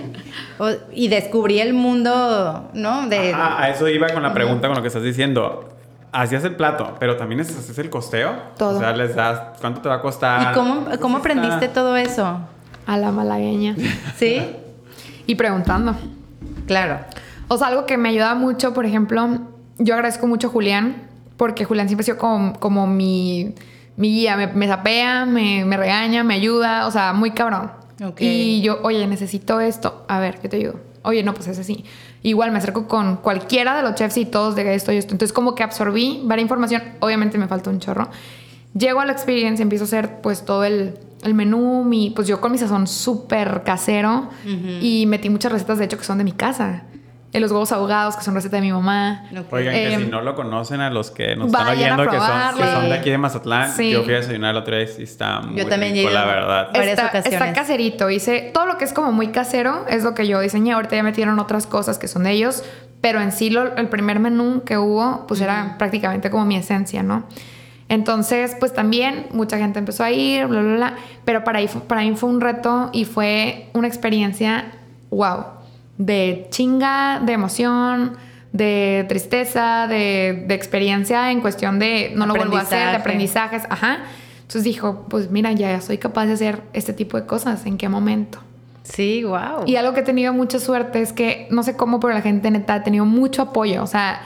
o- y descubrí el mundo, ¿no? De, Ah, a eso iba con la pregunta, con lo que estás diciendo. Hacías el plato, pero también haces el costeo. Todo. O sea, les das cuánto te va a costar. ¿Y cómo, aprendiste todo eso? A la malagueña. ¿Sí? y preguntando. Claro. O sea, algo que me ayuda mucho, por ejemplo, yo agradezco mucho a Julián, porque Julián siempre ha sido como, como mi, mi guía, me, me sapea, me, me regaña, me ayuda, o sea, muy cabrón. Ok. Y yo, oye, necesito esto, a ver, yo te ayudo. Oye, no, pues es así. Igual me acerco con cualquiera de los chefs y todos de esto y esto. Entonces como que absorbí varias información, obviamente me faltó un chorro. Llego a la experiencia, empiezo a hacer pues todo el, el menú, mi, pues yo con mi sazón súper casero y metí muchas recetas de hecho que son de mi casa. En los huevos ahogados, que son receta de mi mamá. Oigan, que si Em, no lo conocen, a los que nos están oyendo, que son, que son de aquí de Mazatlán, Sí. yo fui a desayunar la otra vez y está muy también rico, llegué. la verdad. varias está, ocasiones. está caserito. Hice todo lo que es como muy casero, es lo que yo diseñé. Ahorita ya metieron otras cosas que son de ellos, pero en sí lo- el primer menú que hubo, pues era prácticamente como mi esencia, ¿no? Entonces, pues también mucha gente empezó a ir, bla, bla, bla. Pero para, para mí fue un reto y fue una experiencia, wow, de chinga, de emoción, de tristeza, de, de experiencia en cuestión de no lo vuelvo a hacer, de Aprendizaje. aprendizajes, ajá. Entonces dijo, pues mira, ya soy capaz de hacer este tipo de cosas, ¿en qué momento? Sí, wow. Y algo que he tenido mucha suerte es que, no sé cómo, pero la gente neta ha tenido mucho apoyo. O sea,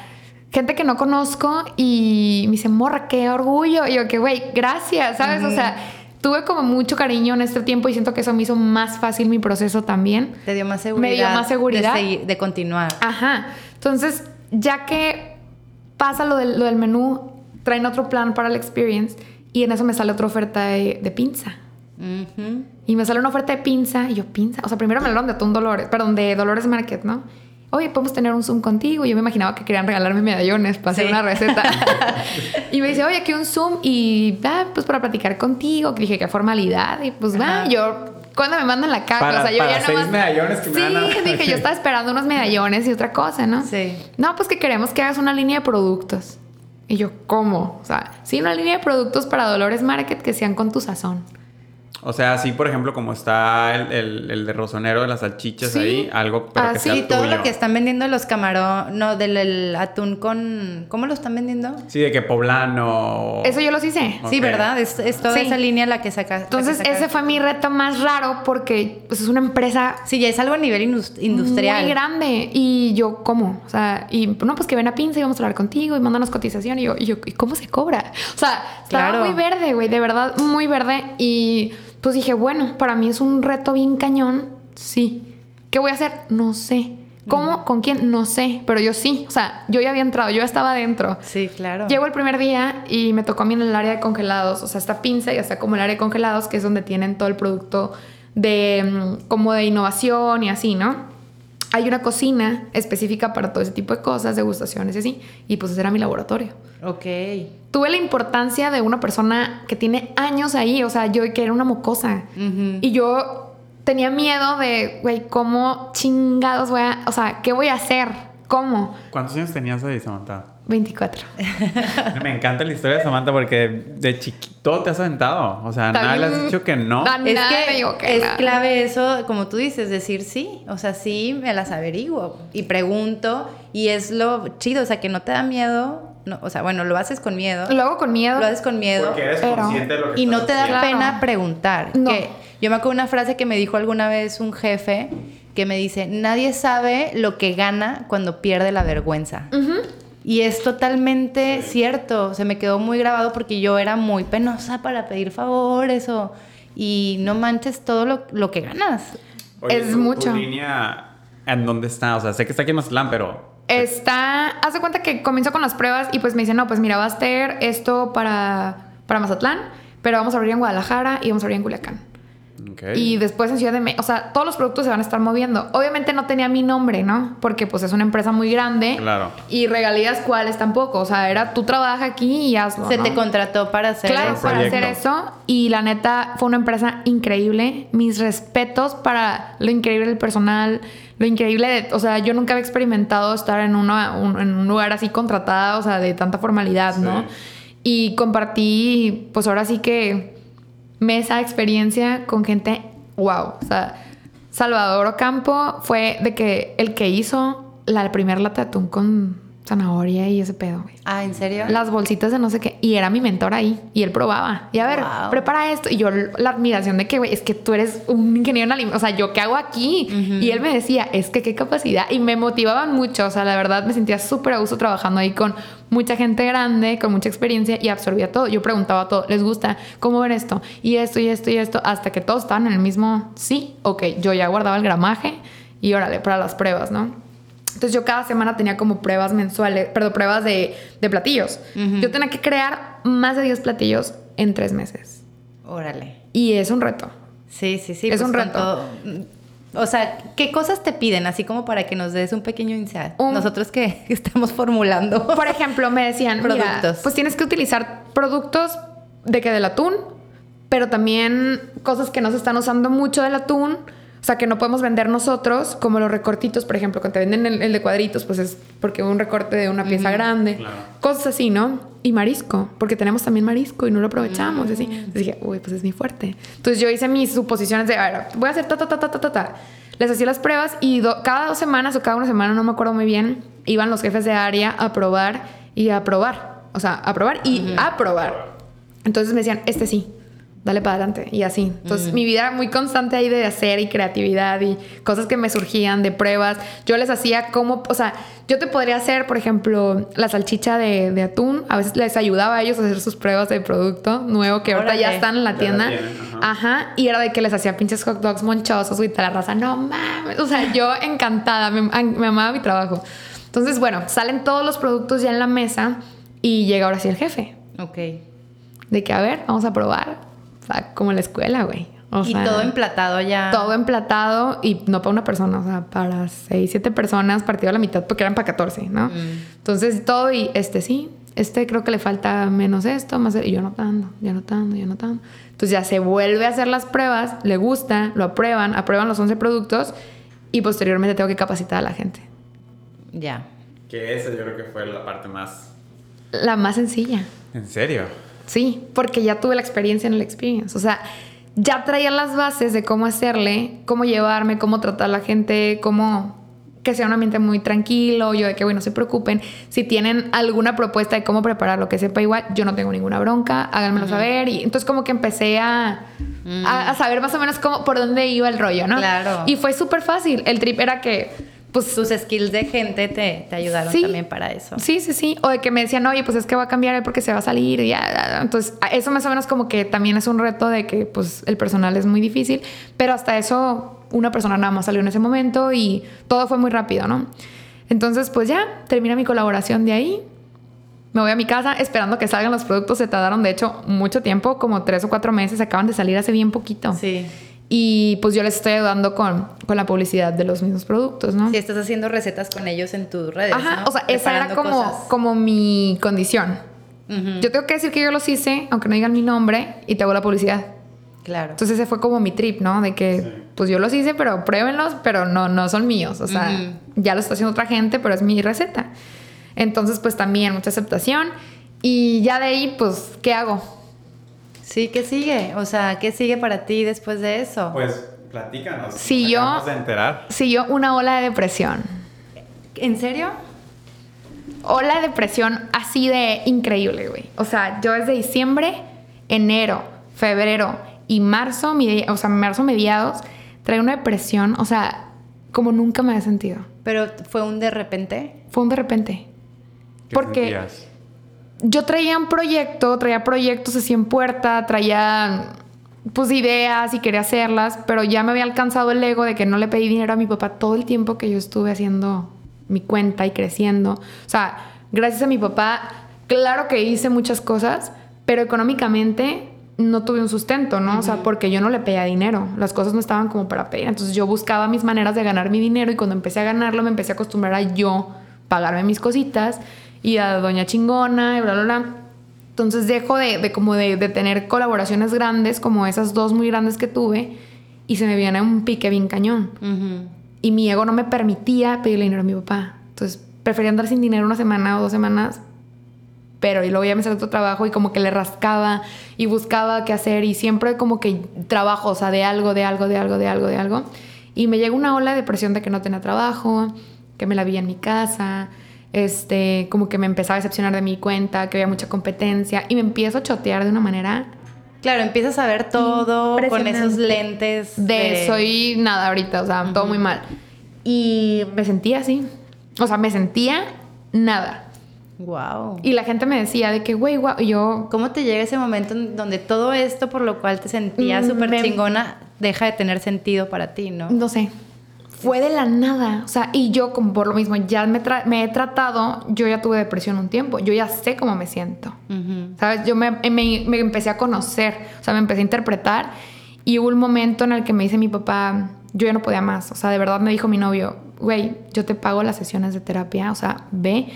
gente que no conozco y me dice, morra, qué orgullo. Y yo, que güey, gracias, ¿sabes? O sea, tuve como mucho cariño en este tiempo y siento que eso me hizo más fácil mi proceso también. Te dio más seguridad. Me dio más seguridad. De, seguir- de continuar. Ajá. Entonces, ya que pasa lo del, lo del menú, traen otro plan para la experience y en eso me sale otra oferta de, de pinza. Y me sale una oferta de pinza y yo, pinza. O sea, primero me hablaron de Atún Dolores, perdón, de Dolores Market, ¿no? Oye, podemos tener un Zoom contigo. Yo me imaginaba que querían regalarme medallones para hacer una receta. y me dice, oye, aquí un Zoom y, ah, pues para platicar contigo. Que dije, qué formalidad. Y pues va, yo, cuando me mandan la caja, Para- o sea, yo para ya seis nomás- medallones que me sí, dije, yo estaba esperando unos medallones y otra cosa, ¿no? Sí. No, pues que queremos que hagas una línea de productos. Y yo, ¿cómo? O sea, sí, una línea de productos para Dolores Market que sean con tu sazón. O sea, así por ejemplo como está el, el, el de rosonero de las salchichas Sí. ahí, algo pero que Así, sea Sí, todo tuyo. lo que están vendiendo los camarón, no, del el atún con... ¿Cómo lo están vendiendo? Sí, de que poblano. Eso yo los hice. Sí, ¿verdad? Es, es toda Sí. esa línea la que saca. la Entonces, que saca- ese fue mi reto más raro porque pues, es una empresa Sí, ya es algo a nivel indus- industrial. muy grande. Y yo, ¿cómo? O sea, y no, pues que ven a Pinza y vamos a hablar contigo y mándanos cotización. Y yo, y yo ¿y cómo se cobra? O sea, estaba Claro. muy verde, güey, de verdad, muy verde. Y pues dije, bueno, para mí es un reto bien cañón. Sí. ¿Qué voy a hacer? No sé. ¿Cómo? ¿Con quién? No sé. Pero yo sí. O sea, yo ya había entrado, yo ya estaba adentro. Sí, claro. Llego el primer día y me tocó a mí en el área de congelados, o sea, está pinza y está como el área de congelados, que es donde tienen todo el producto de mm, como de innovación y así, ¿no? Hay una cocina específica para todo ese tipo de cosas, degustaciones y así, y pues ese era mi laboratorio. Ok. Tuve la importancia de una persona que tiene años ahí, o sea, yo que era una mocosa. Y yo tenía miedo de, güey, ¿cómo chingados voy a, o sea, qué voy a hacer? ¿Cómo? ¿Cuántos años tenías ahí, Samantha? 24. Me encanta la historia de Samantha porque de chiquito te has aventado. O sea, nada le has dicho que no. Es que que es nada. clave eso, como tú dices, decir sí. O sea, sí, me las averiguo y pregunto. Y es lo chido, o sea, que no te da miedo. No, o sea, bueno, lo haces con miedo. Lo hago con miedo. Lo haces con miedo. Porque eres Pero- consciente de lo que Y no te da. Claro. pena preguntar. No. Que yo me acuerdo una frase que me dijo alguna vez un jefe que me dice, nadie sabe lo que gana cuando pierde la vergüenza. Y es totalmente cierto. Se me quedó muy grabado porque yo era muy penosa para pedir favores o... Y no manches todo lo, lo que ganas. Oye, Es tu- mucho. ¿Tu línea en dónde está? O sea, sé que está aquí en Mazatlán, pero... Está, haz de cuenta que comienzo con las pruebas y pues me dicen, no, pues mira, va a ser esto para, para Mazatlán, pero vamos a abrir en Guadalajara y vamos a abrir en Culiacán. Y después en Ciudad de México, o sea, todos los productos se van a estar moviendo. Obviamente no tenía mi nombre, ¿no? Porque pues es una empresa muy grande. Claro. Y regalías cuáles tampoco. O sea, era tú trabaja aquí y hazlo. Se ¿no? te contrató para hacer Claro, eso. para hacer eso. Y la neta, fue una empresa increíble. Mis respetos para lo increíble del personal, lo increíble de... O sea, yo nunca había experimentado estar en, una, un, en un lugar así contratada, o sea, de tanta formalidad, ¿no? Y compartí, pues ahora sí que mesa, experiencia con gente, wow. O sea, Salvador Ocampo fue de que el que hizo la primer lata de con zanahoria y ese pedo, güey Ah, ¿en serio? las bolsitas de no sé qué. Y era mi mentor ahí. Y él probaba. Y a ver, Wow. prepara esto. Y yo la admiración de que, güey, es que tú eres un ingeniero en alimentos. O sea, ¿yo qué hago aquí? Y él me decía, es que qué capacidad. Y me motivaban mucho. O sea, la verdad me sentía súper a gusto trabajando ahí con mucha gente grande, con mucha experiencia y absorbía todo. Yo preguntaba todo. ¿Les gusta? ¿Cómo ven esto? Y esto, y esto, y esto. Hasta que todos estaban en el mismo, sí, ok. Yo ya guardaba el gramaje y órale, para las pruebas, ¿no? Entonces yo cada semana tenía como pruebas mensuales, perdón, pruebas de, de platillos. Yo tenía que crear más de 10 platillos en tres meses. Órale. Y es un reto. Sí, sí, sí. Es pues un reto. todo- O sea, ¿qué cosas te piden? Así como para que nos des un pequeño insight. Un- Nosotros que estamos formulando. Por ejemplo, me decían, productos. Productos. pues tienes que utilizar productos de que del atún, pero también cosas que no se están usando mucho del atún. O sea, que no podemos vender nosotros, como los recortitos, por ejemplo, cuando te venden el, el de cuadritos, pues es porque un recorte de una pieza grande. claro. Cosas así, ¿no? Y marisco, porque tenemos también marisco y no lo aprovechamos. así. Entonces dije, uy, pues es mi fuerte. Entonces yo hice mis suposiciones de, a ver, voy a hacer ta, ta, ta, ta, ta, ta, ta. Les hacía las pruebas y do- cada dos semanas o cada una semana, no me acuerdo muy bien, iban los jefes de área a probar y a probar. O sea, a probar y a probar. Entonces me decían, este sí, dale para adelante. Y así. Entonces mi vida era muy constante ahí de hacer y creatividad y cosas que me surgían de pruebas. Yo les hacía como, o sea, yo te podría hacer, por ejemplo, la salchicha de, de atún. A veces les ayudaba a ellos a hacer sus pruebas de producto nuevo que ahorita ya están en la tienda. tienen, ajá. Ajá. Y era de que les hacía pinches hot dogs monchosos y tal la raza. No mames. O sea, yo encantada. Me, me amaba mi trabajo. Entonces, bueno, salen todos los productos ya en la mesa y llega ahora sí el jefe. Ok. De que, a ver, vamos a probar. O sea, como en la escuela, güey. O y sea, todo emplatado ya. Todo emplatado y no para una persona, o sea, para seis, siete personas partido a la mitad porque eran para 14, ¿no? Entonces todo y este sí, este creo que le falta menos esto, más y yo anotando, yo anotando, yo anotando. Entonces ya se vuelve a hacer las pruebas, le gusta, lo aprueban, aprueban los 11 productos y posteriormente tengo que capacitar a la gente. Ya. Que esa yo creo que fue la parte más... La más sencilla. ¿En serio? Sí, porque ya tuve la experiencia en el experience. O sea, ya traía las bases de cómo hacerle, cómo llevarme, cómo tratar a la gente, cómo que sea un ambiente muy tranquilo, yo de que, bueno, no se preocupen. Si tienen alguna propuesta de cómo preparar lo que sepa igual, yo no tengo ninguna bronca, háganmelo saber. Y entonces como que empecé a, a, a saber más o menos cómo, por dónde iba el rollo, ¿no? Claro. Y fue súper fácil. El trip era que, pues, Tus skills de gente te, te ayudaron Sí. también para eso. Sí, sí, sí. O de que me decían, oye, pues es que va a cambiar porque se va a salir. Y ya. Entonces, eso más o menos como que también es un reto de que pues el personal es muy difícil. Pero hasta eso, una persona nada más salió en ese momento y todo fue muy rápido, ¿no? Entonces, pues ya, termina mi colaboración de ahí. Me voy a mi casa esperando que salgan los productos. Se tardaron, de hecho, mucho tiempo, como tres o cuatro meses. Acaban de salir hace bien poquito. Sí. Y pues yo les estoy ayudando con, con la publicidad de los mismos productos, ¿no? Si estás haciendo recetas con ellos en tus redes. Ajá, ¿no? o sea, esa era como, cosas. como mi condición. Ujú, Yo tengo que decir que yo los hice, aunque no digan mi nombre, y te hago la publicidad. Claro. Entonces ese fue como mi trip, ¿no? De que, Sí. pues yo los hice, pero pruébenlos, pero no, no son míos. O sea, Ujú. ya lo está haciendo otra gente, pero es mi receta. Entonces, pues también mucha aceptación. Y ya de ahí, pues, ¿qué hago? Sí, ¿qué sigue? O sea, ¿qué sigue para ti después de eso? Pues platícanos. Sí, nos yo- de enterar. Siguió una ola de depresión. ¿En serio? Ola de depresión así de increíble, güey. O sea, yo desde diciembre, enero, febrero y marzo, medi- o sea, marzo mediados, traía una depresión, o sea, como nunca me había sentido. Pero fue un de repente. Fue un de repente. ¿Qué Porque- sentías? Yo traía un proyecto, traía proyectos así en puerta, traía pues ideas y quería hacerlas, pero ya me había alcanzado el ego de que no le pedí dinero a mi papá todo el tiempo que yo estuve haciendo mi cuenta y creciendo. O sea, gracias a mi papá, claro que hice muchas cosas, pero económicamente no tuve un sustento, ¿no? O sea, porque yo no le pedía dinero, las cosas no estaban como para pedir. Entonces yo buscaba mis maneras de ganar mi dinero y cuando empecé a ganarlo me empecé a acostumbrar a yo pagarme mis cositas y a doña chingona y bla, bla, bla. Entonces dejo de, de como de, de tener colaboraciones grandes como esas dos muy grandes que tuve y se me viene un pique bien cañón. Y mi ego no me permitía pedirle dinero a mi papá. Entonces prefería andar sin dinero una semana o dos semanas. Pero y luego ya me salió otro trabajo y como que le rascaba y buscaba qué hacer y siempre como que trabajo, o sea, de algo, de algo, de algo, de algo, de algo. Y me llegó una ola de depresión de que no tenía trabajo, que me la vi en mi casa, este, como que me empezaba a decepcionar de mi cuenta, que había mucha competencia y me empiezo a chotear de una manera Claro, empiezas a ver todo con esos lentes de soy nada ahorita, o sea, todo muy mal. Y me sentía así. O sea, me sentía nada. Wow. Y la gente me decía de que, güey, y yo, ¿Cómo te llega ese momento en donde todo esto por lo cual te sentías Mm, súper me- chingona deja de tener sentido para ti, no? no sé. Fue de la nada. O sea, y yo, como por lo mismo, ya me, me he tratado, yo ya tuve depresión un tiempo, yo ya sé cómo me siento. ¿Sabes? Yo me, me, me, empecé a conocer, o sea, me empecé a interpretar. Y hubo un momento en el que me dice mi papá, yo ya no podía más. O sea, de verdad me dijo mi novio, güey, yo te pago las sesiones de terapia, o sea, ve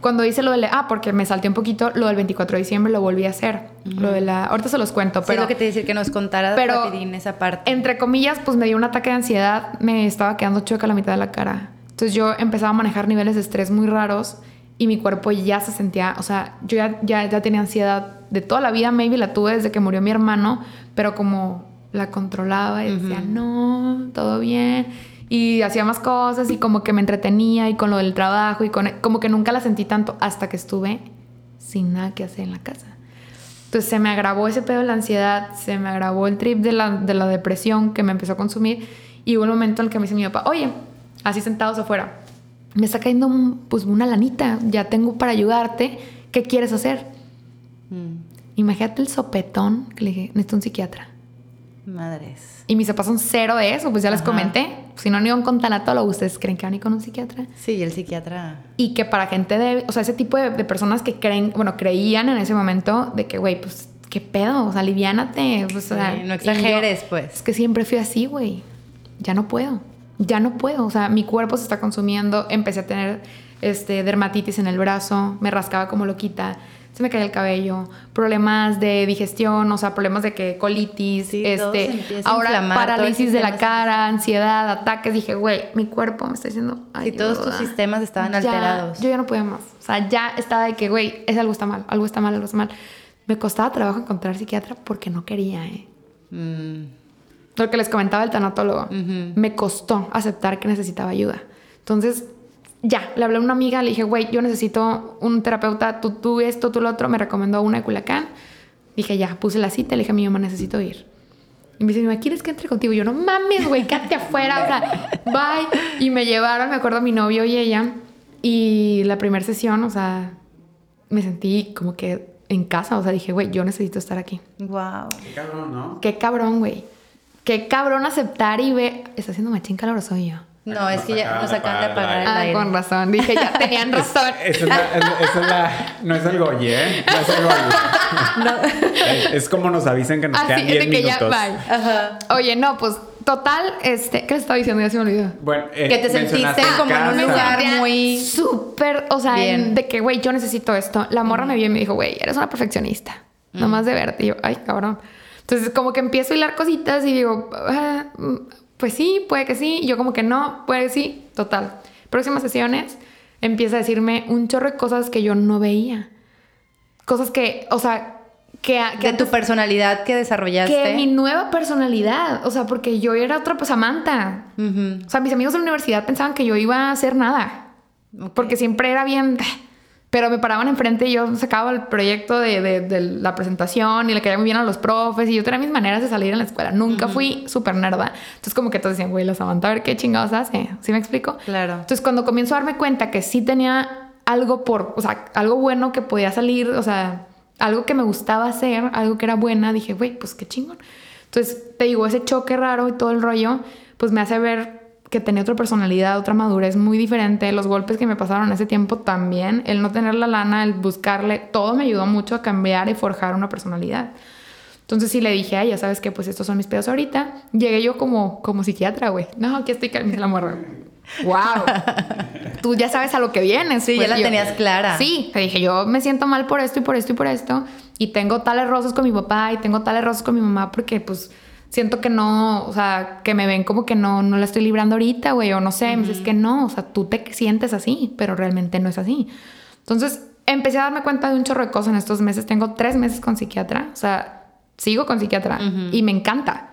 cuando hice lo del... Ah, porque me salté un poquito, lo del 24 de diciembre lo volví a hacer. Lo de la... Ahorita se los cuento, pero... Sí, lo que te decir que nos contara pero, esa parte. Entre comillas, pues me dio un ataque de ansiedad. Me estaba quedando chueca la mitad de la cara. Entonces yo empezaba a manejar niveles de estrés muy raros y mi cuerpo ya se sentía... O sea, yo ya, ya, ya tenía ansiedad de toda la vida. Maybe la tuve desde que murió mi hermano. Pero como la controlaba y decía, no, todo bien y hacía más cosas y como que me entretenía y con lo del trabajo y con como que nunca la sentí tanto hasta que estuve sin nada que hacer en la casa. Entonces se me agravó ese pedo de la ansiedad, se me agravó el trip de la, de la depresión que me empezó a consumir y hubo un momento en el que me dice mi papá, oye, así sentados afuera, me está cayendo pues una lanita, ya tengo para ayudarte, ¿qué quieres hacer? Mm. Imagínate el sopetón que le dije, necesito un psiquiatra. Madres. Y mis papás son cero de eso, pues ya les comenté. Si no han ido a un tanatólogo, ¿ustedes creen que van a ir con un psiquiatra? Sí, el psiquiatra. Y que para gente de, o sea, ese tipo de, personas que creen, bueno, creían en ese momento de que, güey, pues, ¿qué pedo? O sea, aliviánate. Pues, no exageres, pues. Es que siempre fui así, güey. Ya no puedo. Ya no puedo. O sea, mi cuerpo se está consumiendo. Empecé a tener este, dermatitis en el brazo. Me rascaba como loquita se me cae el cabello, problemas de digestión, o sea, problemas de que colitis, este, ahora parálisis de la cara, ansiedad, ataques. Dije, güey, mi cuerpo me está diciendo, ay, todos tus sistemas estaban alterados. Yo ya no podía más. O sea, ya estaba de que, güey, es algo está mal, algo está mal, algo está mal. Me costaba trabajo encontrar psiquiatra porque no quería, ¿eh? Mm. Lo que les comentaba el tanatólogo. Me costó aceptar que necesitaba ayuda. Entonces, ya, le hablé a una amiga, le dije, güey, yo necesito un terapeuta, tú, tú esto, tú lo otro, me recomendó una de Culiacán. Dije, ya, puse la cita, le dije a mi mamá, necesito ir. Y me dice, ¿quieres que entre contigo? yo, no mames, güey, quédate afuera, o sea, bye. Y me llevaron, me acuerdo, a mi novio y ella. Y la primera sesión, o sea, me sentí como que en casa, o sea, dije, güey, yo necesito estar aquí. Wow. Qué cabrón, ¿no? Qué cabrón, güey. Qué cabrón aceptar y ve. Está haciendo machín caloroso yo. No, es que ya nos acaban de apagar el ah, aire. Ah, con razón. Dije, ya tenían razón. Esa es, la, no es el goye, ¿eh? No es el. Es, como nos avisan que nos quedan 10 minutos. Ajá. Oye, no, pues total, este, ¿qué le estaba diciendo? Ya se me olvidó. Bueno, eh, que te sentiste como en un lugar muy súper, o sea, de que, güey, yo necesito esto. La morra me vio y me dijo, güey, eres una perfeccionista. Nomás de verte. Y yo, ay, cabrón. Entonces, como que empiezo a hilar cositas y digo, ah, pues sí, puede que sí, yo como que no, puede que sí, total. Próximas sesiones empieza a decirme un chorro de cosas que yo no veía. Cosas que, o sea, que... de tu personalidad que desarrollaste. Que mi nueva personalidad, o sea, porque yo era otra pues Samantha. O sea, mis amigos de la universidad pensaban que yo iba a hacer nada. Porque siempre era bien pero me paraban enfrente y yo sacaba el proyecto de, de, la presentación y le caía muy bien a los profes y yo tenía mis maneras de salir en la escuela. Nunca fui súper nerda. Entonces como que todos decían, güey, la Samantha, a ver qué chingados hace. ¿Sí me explico? Claro. Entonces cuando comienzo a darme cuenta que sí tenía algo por, o sea, algo bueno que podía salir, o sea, algo que me gustaba hacer, algo que era buena, dije, güey, pues qué chingón. Entonces te digo, ese choque raro y todo el rollo, pues me hace ver que tenía otra personalidad, otra madurez muy diferente. Los golpes que me pasaron ese tiempo también, el no tener la lana, el buscarle, todo me ayudó mucho a cambiar y forjar una personalidad. Entonces sí le dije, ay, ya sabes que pues estos son mis pedos ahorita. Llegué yo como, como psiquiatra, güey. No, aquí estoy calmando la morra. ¡Wow! Tú ya sabes a lo que vienes. Sí, ya pues, la tenías clara. Sí, te dije, yo me siento mal por esto y por esto y por esto. Y tengo tales rosas con mi papá y tengo tales rosas con mi mamá porque pues siento que no, o sea, que me ven como que no, no la estoy librando ahorita, güey, o no sé, me dices que no, o sea, tú te sientes así, pero realmente no es así. Entonces, empecé a darme cuenta de un chorro de cosas en estos meses. Tengo tres meses con psiquiatra, o sea, sigo con psiquiatra y me encanta.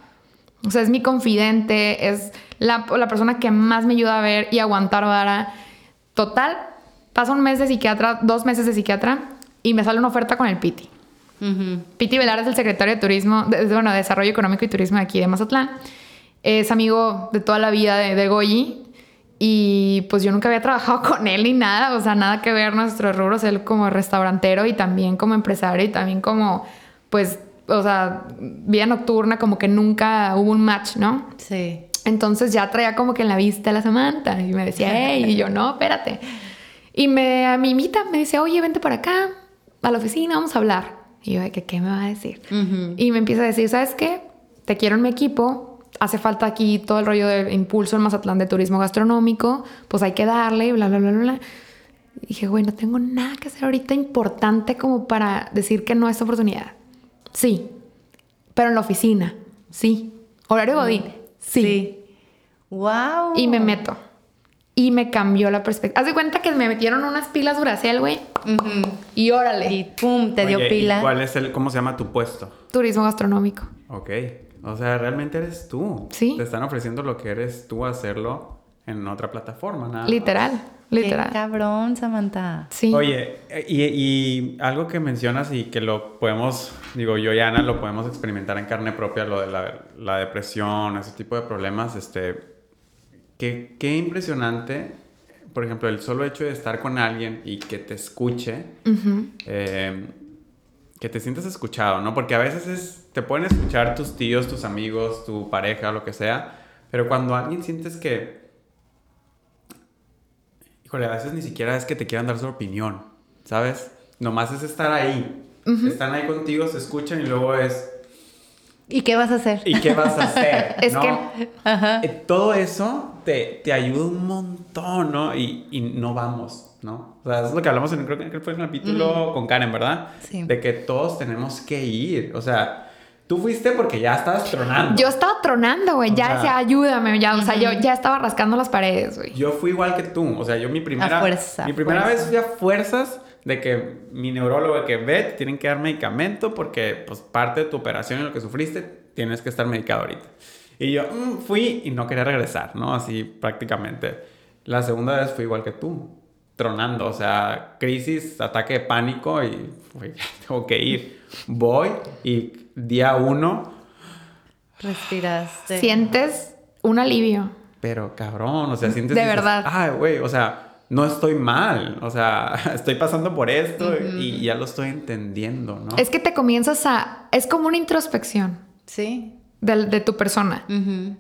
O sea, es mi confidente, es la, la, persona que más me ayuda a ver y aguantar vara. Total, pasa un mes de psiquiatra, dos meses de psiquiatra y me sale una oferta con el Piti. Piti Velar es el secretario de Turismo, de, bueno, Desarrollo Económico y Turismo de aquí de Mazatlán. Es amigo de toda la vida de, de Goyi. Y pues yo nunca había trabajado con él ni nada, o sea, nada que ver nuestros rubros, él como restaurantero y también como empresario y también como, pues, o sea, vida nocturna, como que nunca hubo un match, ¿no? Sí. Entonces ya traía como que en la vista a la Samantha y me decía, hey, y yo, no, espérate. Y me, me invita, me dice, oye, vente para acá, a la oficina, vamos a hablar. Y yo, ¿qué, qué me va a decir? Y me empieza a decir, ¿sabes qué? Te quiero en mi equipo, hace falta aquí todo el rollo de impulso en Mazatlán de turismo gastronómico, pues hay que darle, bla, bla, bla, bla. Y dije, güey, no tengo nada que hacer ahorita importante como para decir que no es oportunidad. Sí, pero en la oficina, sí. Horario Godín, sí. Wow. Y me meto. Y me cambió la perspectiva. Haz de cuenta que me metieron unas pilas Duracell, güey. Y órale. Y pum, te dio Oye, ¿y pila. ¿Cuál es el, cómo se llama tu puesto? Turismo gastronómico. Ok. O sea, realmente eres tú. Sí. Te están ofreciendo lo que eres tú hacerlo en otra plataforma, nada. más. Literal, Qué literal. cabrón, Samantha. Sí. Oye, eh, y, y algo que mencionas y que lo podemos, digo, yo y Ana lo podemos experimentar en carne propia, lo de la, la depresión, ese tipo de problemas, este, qué, qué impresionante, por ejemplo, el solo hecho de estar con alguien y que te escuche, eh, que te sientas escuchado, ¿no? Porque a veces es, te pueden escuchar tus tíos, tus amigos, tu pareja, lo que sea, pero cuando alguien sientes que Híjole, a veces ni siquiera es que te quieran dar su opinión, ¿sabes? Nomás es estar ahí. Están ahí contigo, se escuchan y luego es, ¿Y qué vas a hacer? ¿y qué vas a hacer? Es ¿no? que- Ajá. Eh, Todo eso te, te ayuda un montón, ¿no? Y, y no vamos, ¿no? O sea, eso es lo que hablamos en, creo que fue en el capítulo con Karen, ¿verdad? Sí. De que todos tenemos que ir. O sea, tú fuiste porque ya estabas tronando. Yo estaba tronando, güey. Ya decía, ayúdame. Ya, o sea, yo ya estaba rascando las paredes, güey. Yo fui igual que tú. O sea, yo mi primera, A fuerza, mi primera fuerza. vez fui a fuerzas de que mi neurólogo de que ve, te tienen que dar medicamento porque pues parte de tu operación y lo que sufriste, tienes que estar medicado ahorita. Y yo mm, fui y no quería regresar, ¿no? Así prácticamente. La segunda vez fui igual que tú, tronando, o sea, crisis, ataque de pánico y ya tengo que ir. Voy y día uno, Respiraste. Sientes un alivio. Pero cabrón, o sea, sientes. De dices, verdad. Ay, güey, o sea, no estoy mal. O sea, estoy pasando por esto y ya lo estoy entendiendo, ¿no? Es que te comienzas a... Es como una introspección Sí. de, de tu persona.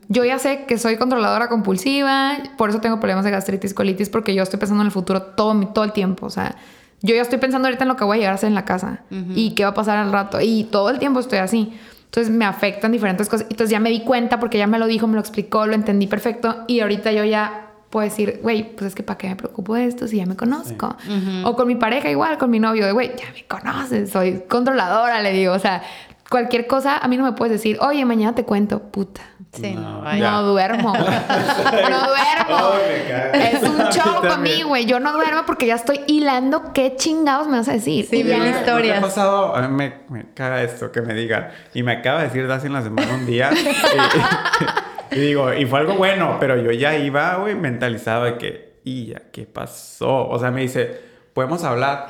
Yo ya sé que soy controladora compulsiva, por eso tengo problemas de gastritis, colitis, porque yo estoy pensando en el futuro todo, mi- todo el tiempo. O sea, yo ya estoy pensando ahorita en lo que voy a llegar a hacer en la casa y qué va a pasar al rato. Y todo el tiempo estoy así. Entonces me afectan diferentes cosas. Entonces ya me di cuenta porque ya me lo dijo, me lo explicó, lo entendí perfecto. Y ahorita yo ya puedo decir, güey, pues es que para qué me preocupo de esto si ya me conozco. O con mi pareja igual, con mi novio, de güey, ya me conoces, soy controladora, le digo. O sea, cualquier cosa, a mí no me puedes decir, oye, mañana te cuento, puta. Sí, No, duermo. no duermo. Es un show para mí, güey. Yo no duermo porque ya estoy hilando qué chingados me vas a decir. Sí, Y bien ya- ¿No te- historias. ¿no te ha pasado? A mí me, me caga esto que me digan. Y me acaba de decir Daci en la semana un día. y, y digo, y fue algo bueno, pero yo ya iba, güey, mentalizado de que, y ya, ¿qué pasó? O sea, me dice, ¿podemos hablar?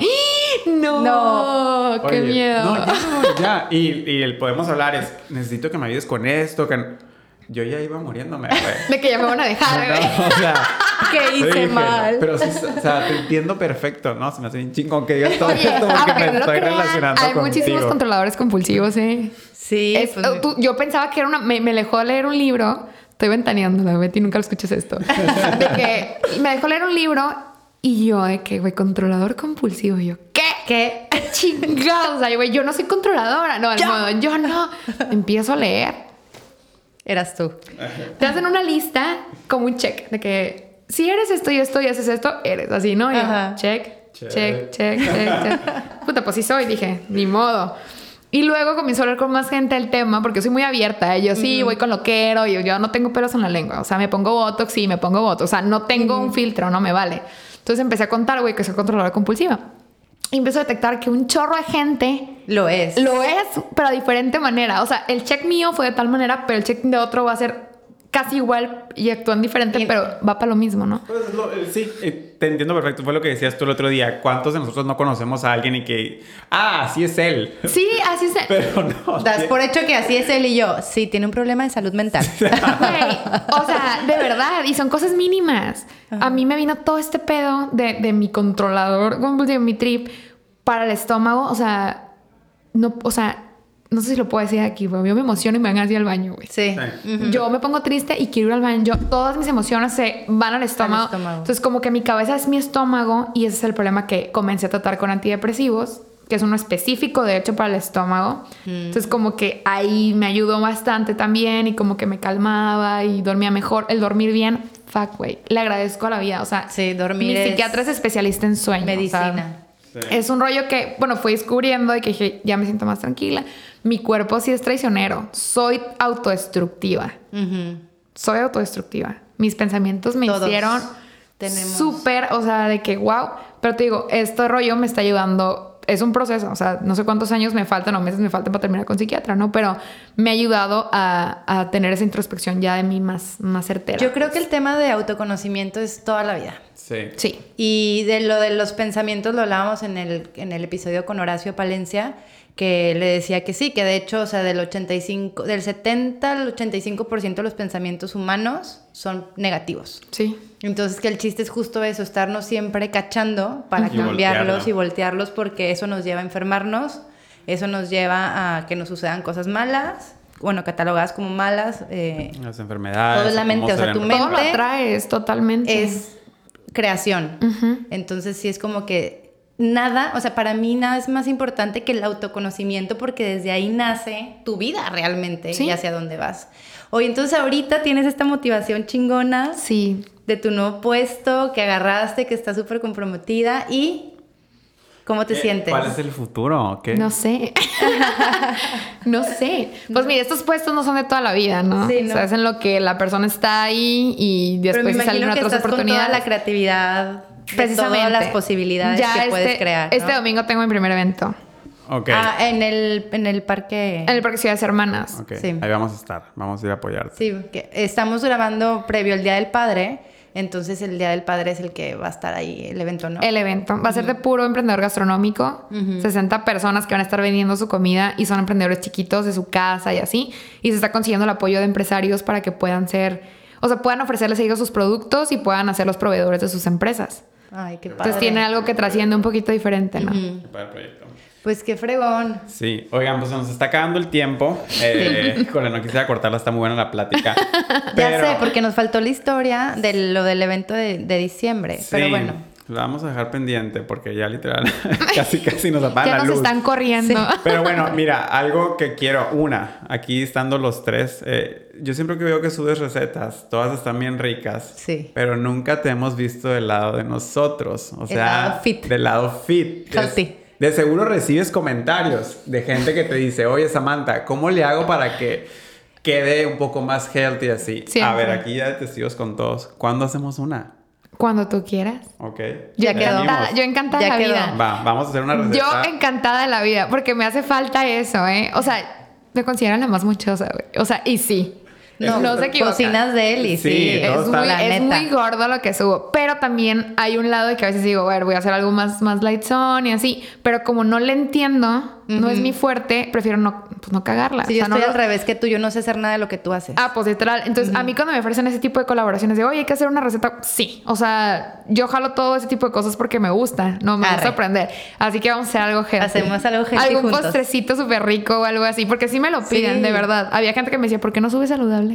No, No. qué Oye, miedo. No, ya, ya. Y, y el podemos hablar es, necesito que me ayudes con esto. Que... Yo ya iba muriéndome, güey. De que ya me van a dejar, güey. No, o sea, ¿Qué yo hice dije, mal? Pero sí, o sea, te entiendo perfecto, ¿no? Se me hace bien chingón que digas todo Oye, esto porque me no estoy crean, relacionando hay muchísimos contigo. controladores compulsivos, ¿eh? Sí. Es- pues, tú- yo pensaba que era una... Me, me dejó leer un libro. Estoy ventaneando, Betty, nunca lo escuches esto. De que me dejó leer un libro y yo de que, güey, controlador compulsivo. Y yo, ¿qué? ¿Qué? ¿Qué chingados? Ay, güey, yo no soy controladora. No, al modo, yo no. Empiezo a leer. Eras tú. Te hacen una lista como un check de que si eres esto y esto y haces esto, eres así, ¿no? Y check, Check. check, check, check, check. Puta, pues sí soy, dije, ni modo. Y luego comienzo a hablar con más gente del tema porque soy muy abierta. ¿eh? Yo sí voy con lo que quiero y yo no tengo pelos en la lengua. O sea, me pongo botox, sí, me pongo botox. O sea, no tengo un filtro, no me vale. Entonces empecé a contar, güey, que soy controladora compulsiva. Y empiezo a detectar que un chorro de gente Lo es. lo es, pero de diferente manera. O sea, el check mío fue de tal manera, pero el check de otro va a ser casi igual y actúan diferente, Y- pero va para lo mismo, ¿no? Pues es lo- eh, sí, eh, te entiendo perfecto. Fue lo que decías tú el otro día. ¿Cuántos de nosotros no conocemos a alguien y que, ah, así es él? Sí, así se... Pero no. Das por hecho que así es él y yo. Sí, tiene un problema de salud mental. O sea, de verdad, y son cosas mínimas. A mí me vino todo este pedo de, de mi controlador compulsivo, mi trip, para el estómago, o sea, no, o sea, no sé si lo puedo decir aquí, pero yo me emociono y me van así al baño, güey. Sí. Yo me pongo triste y quiero ir al baño. Yo, todas mis emociones se van al estómago. estómago. Entonces, como que mi cabeza es mi estómago y ese es el problema que comencé a tratar con antidepresivos, que es uno específico, de hecho, para el estómago. Entonces, como que ahí me ayudó bastante también y como que me calmaba y dormía mejor. El dormir bien, fuck, güey. Le agradezco a la vida. O sea, Sí, dormir mi es psiquiatra es especialista en sueño. o sea, Medicina. Sí. es un rollo que, bueno, fui descubriendo y que dije, ya me siento más tranquila. Mi cuerpo sí es traicionero. Soy autodestructiva. Ujú. Soy autodestructiva. Mis pensamientos me Todos hicieron tenemos- súper, o sea, de que wow. Pero te digo, este rollo me está ayudando. Es un proceso, o sea, no sé cuántos años me faltan o meses me faltan para terminar con psiquiatra, ¿no? Pero me ha ayudado a, a tener esa introspección ya de mí más, más certera. Yo creo que el tema de autoconocimiento es toda la vida. Sí. Sí. Y de lo de los pensamientos lo hablábamos en el, en el episodio con Horacio Palencia, que le decía que sí, que de hecho, o sea, del 85, del 70 al 85% de los pensamientos humanos son negativos. Sí. Entonces que el chiste es justo eso, estarnos siempre cachando para Y cambiarlos voltearlo. y voltearlos porque eso nos lleva a enfermarnos, eso nos lleva a que nos sucedan cosas malas, bueno, catalogadas como malas, eh, Las enfermedades. Todo la mente, o se sea, tu mente- Todo lo atraes totalmente. es creación. Entonces sí es como que nada, o sea, para mí nada es más importante que el autoconocimiento porque desde ahí nace tu vida realmente Sí. y hacia dónde vas. Oye, entonces ahorita tienes esta motivación chingona Sí. de tu nuevo puesto que agarraste, que está súper comprometida y ¿cómo te ¿Qué? sientes? ¿Cuál es el futuro? ¿Qué? No sé. no sé. Pues mira, estos puestos no son de toda la vida, ¿no? Sí, ¿no? O sea, es en lo que la persona está ahí y Pero me después si salen imagino que otras estás con toda oportunidades. la creatividad, Precisamente. todas las posibilidades Ya que este, puedes crear. ¿no? Este domingo tengo mi primer evento Ok. Ah, en el, en el parque. en el Parque Ciudades Hermanas. Ok, sí. Ahí vamos a estar. Vamos a ir a apoyarte. Sí, que estamos grabando previo al Día del Padre, entonces el Día del Padre es el que va a estar ahí, el evento, ¿no? El evento va a ser de puro emprendedor gastronómico. 60 personas que van a estar vendiendo su comida y son emprendedores chiquitos de su casa y así. Y se está consiguiendo el apoyo de empresarios para que puedan ser, o sea, puedan ofrecerles a ellos sus productos y puedan hacer los proveedores de sus empresas. Ay, qué padre. Entonces tiene algo que trasciende un poquito diferente, ¿no? Qué padre proyecto. Pues qué fregón. Sí, oigan, pues se nos está acabando el tiempo. Eh, híjole, no quisiera cortarla, está muy buena la plática. Ya sé, porque nos faltó la historia de lo del evento de, de diciembre, Sí, pero bueno. La vamos a dejar pendiente porque ya literal casi casi nos apagan Ya la nos luz. están corriendo. Pero bueno, mira, algo que quiero, una, aquí estando los tres, eh, yo siempre que veo que subes recetas, todas están bien ricas, Sí. pero nunca te hemos visto del lado de nosotros, o El sea, lado fit. del lado fit. De- Healthy. De seguro recibes comentarios de gente que te dice, oye Samantha, ¿cómo le hago para que quede un poco más healthy así? A Siempre. ver, aquí ya de testigos con todos, ¿cuándo hacemos una? Cuando tú quieras. Ok. Ya yo quedó. encantada, yo encantada Ya de la quedó. vida. Va, vamos a hacer una receta. Yo encantada de la vida, porque me hace falta eso, ¿eh? O sea, me consideran la más muchosa, güey. O sea, y sí. No, No, se equivoca. Cocinas de él y sí. Sí, Es muy, la es neta. muy gordo lo que subo. Pero también hay un lado de que a veces digo, bueno, voy a hacer algo más, más light zone y así. Pero como no le entiendo, no es mi fuerte, prefiero no, pues, no cagarla. Sí, O yo sea, no estoy lo- al revés que tú, yo no sé hacer nada de lo que tú haces. Ah, pues literal. Entonces, a mí cuando me ofrecen ese tipo de colaboraciones de, oye, hay que hacer una receta, sí. O sea, yo jalo todo ese tipo de cosas porque me gusta, no me Arre. gusta aprender. Así que vamos a hacer algo healthy. Hacemos algo healthy Algún juntos. postrecito súper rico o algo así, porque sí me lo piden, Sí. de verdad. Había gente que me decía, ¿por qué no subes saludable?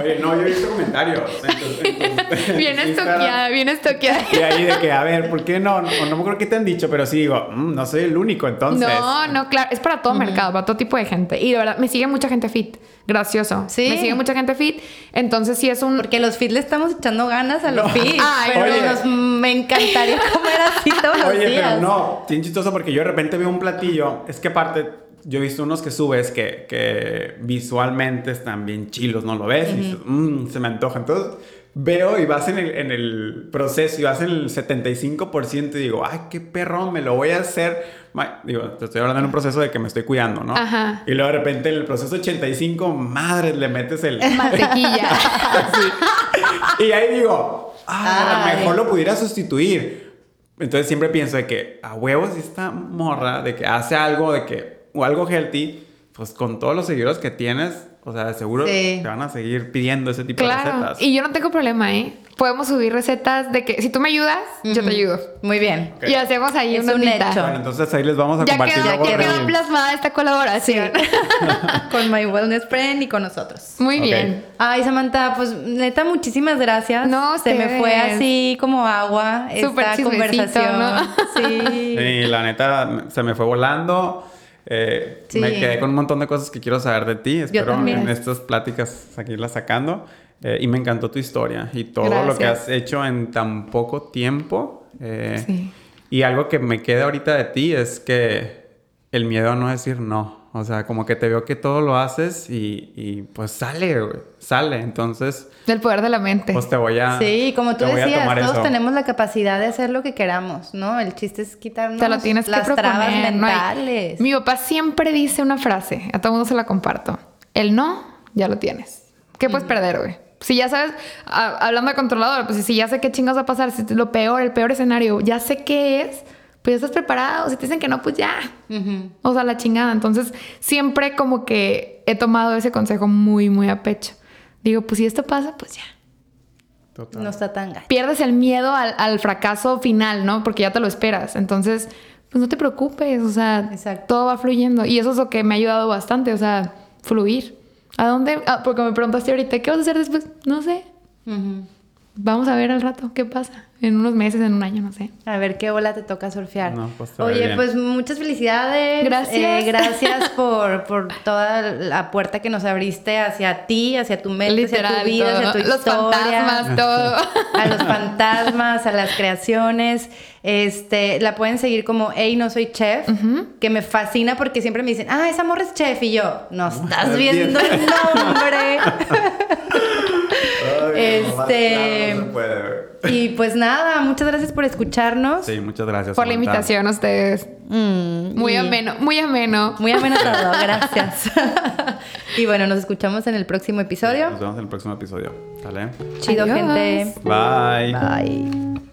Oye, no, yo he visto comentarios. Entonces, entonces, bien estoqueada, bien estoqueada. Y ahí de que, a ver, ¿por qué no? No me acuerdo qué te han dicho, pero sí digo, "Mm, no soy el único entonces. No, no, claro, es para todo mercado, para todo tipo de gente. Y de verdad, me sigue mucha gente fit. Gracioso. Sí. Me sigue mucha gente fit. Entonces, sí es un. Porque los fit le estamos echando ganas a los No. fit. Ay, pero oye. nos- me encantaría comer así todos los Oye, días. pero no, bien chistoso porque yo de repente veo un platillo. Es que aparte, yo he visto unos que subes que, que visualmente están bien chilos, ¿no lo ves? Y dices, "Mm, se me antoja. Entonces veo y vas en el, en el proceso y vas en el 75% y digo, ay, qué perrón, me lo voy a hacer. Digo, te estoy hablando en un proceso de que me estoy cuidando, ¿no? Ajá. Y luego de repente en el proceso 85, madre, le metes el... Mantequilla. Sí. Y ahí digo, ah, a Ay. lo mejor lo pudiera sustituir. Entonces siempre pienso de que a huevos esta morra, de que hace algo, de que, o algo healthy, pues con todos los seguidores que tienes, O sea, de seguro Sí. te van a seguir pidiendo ese tipo de Claro. recetas. Y yo no tengo problema, ¿eh? Podemos subir recetas de que si tú me ayudas, yo te ayudo. Muy bien. Ok. Y hacemos ahí Es una un hecho. Bueno, entonces ahí les vamos a Ya compartir quedó, ya quedó reels. plasmada esta colaboración. con My Wellness Friend y con nosotros. Muy Ok. bien. Ay, Samantha, pues neta, muchísimas gracias. No, Se me fue así como agua Súper esta conversación. ¿no? Sí. Sí, la neta se me fue volando. Eh, Sí. Me quedé con un montón de cosas que quiero saber de ti. Espero en estas pláticas seguirlas sacando. Eh, y me encantó tu historia y todo lo que Gracias. has hecho en tan poco tiempo. Eh, Sí. Y algo que me queda ahorita de ti es que el miedo a no decir no. O sea, como que te veo que todo lo haces y, y, pues sale, güey. Sale. Entonces, Del poder de la mente. pues te voy a. Sí, como tú decías, todos eso. tenemos la capacidad de hacer lo que queramos, ¿no? El chiste es quitarnos Te lo tienes que las proponer. trabas no hay- mentales. Mi papá siempre dice una frase, a todo mundo se la comparto. El no, ya lo tienes. ¿Qué puedes perder, güey? Si ya sabes, a- hablando de controlador, pues si ya sé qué chingas va a pasar, si es lo peor, el peor escenario, ya sé qué es, pues ya estás preparado. Si te dicen que no, pues ya. O sea, la chingada. Entonces, siempre como que he tomado ese consejo muy, muy a pecho. Digo, pues si esto pasa, pues ya. Total. No está tan gacho. Pierdes el miedo al, al fracaso final, ¿no? Porque ya te lo esperas. Entonces, pues no te preocupes. O sea, Exacto. todo va fluyendo. Y eso es lo que me ha ayudado bastante. O sea, fluir. ¿A dónde? Ah, porque me preguntaste ahorita, ¿qué vas a hacer después? No sé. Ujú. Vamos a ver al rato qué pasa. En unos meses, en un año, no sé. A ver qué ola te toca surfear. No, pues, te Oye, bien. pues muchas felicidades. Gracias. Eh, gracias por, por toda la puerta que nos abriste hacia ti, hacia tu mente, hacia tu vida, todo. hacia tu Los historia. fantasmas, todo. a los fantasmas, a las creaciones. Este, la pueden seguir como Ey, no soy chef, que me fascina porque siempre me dicen, ah, esa morra es chef. Y yo, no estás viendo el nombre. Este- y pues nada, muchas gracias por escucharnos. Sí, muchas gracias. Por la invitación a ustedes. Mm, Muy y- ameno, muy ameno. Muy ameno todo, gracias. y bueno, nos escuchamos en el próximo episodio. Nos vemos en el próximo episodio. ¿Sale? Chido, Adiós. gente. Bye. Bye.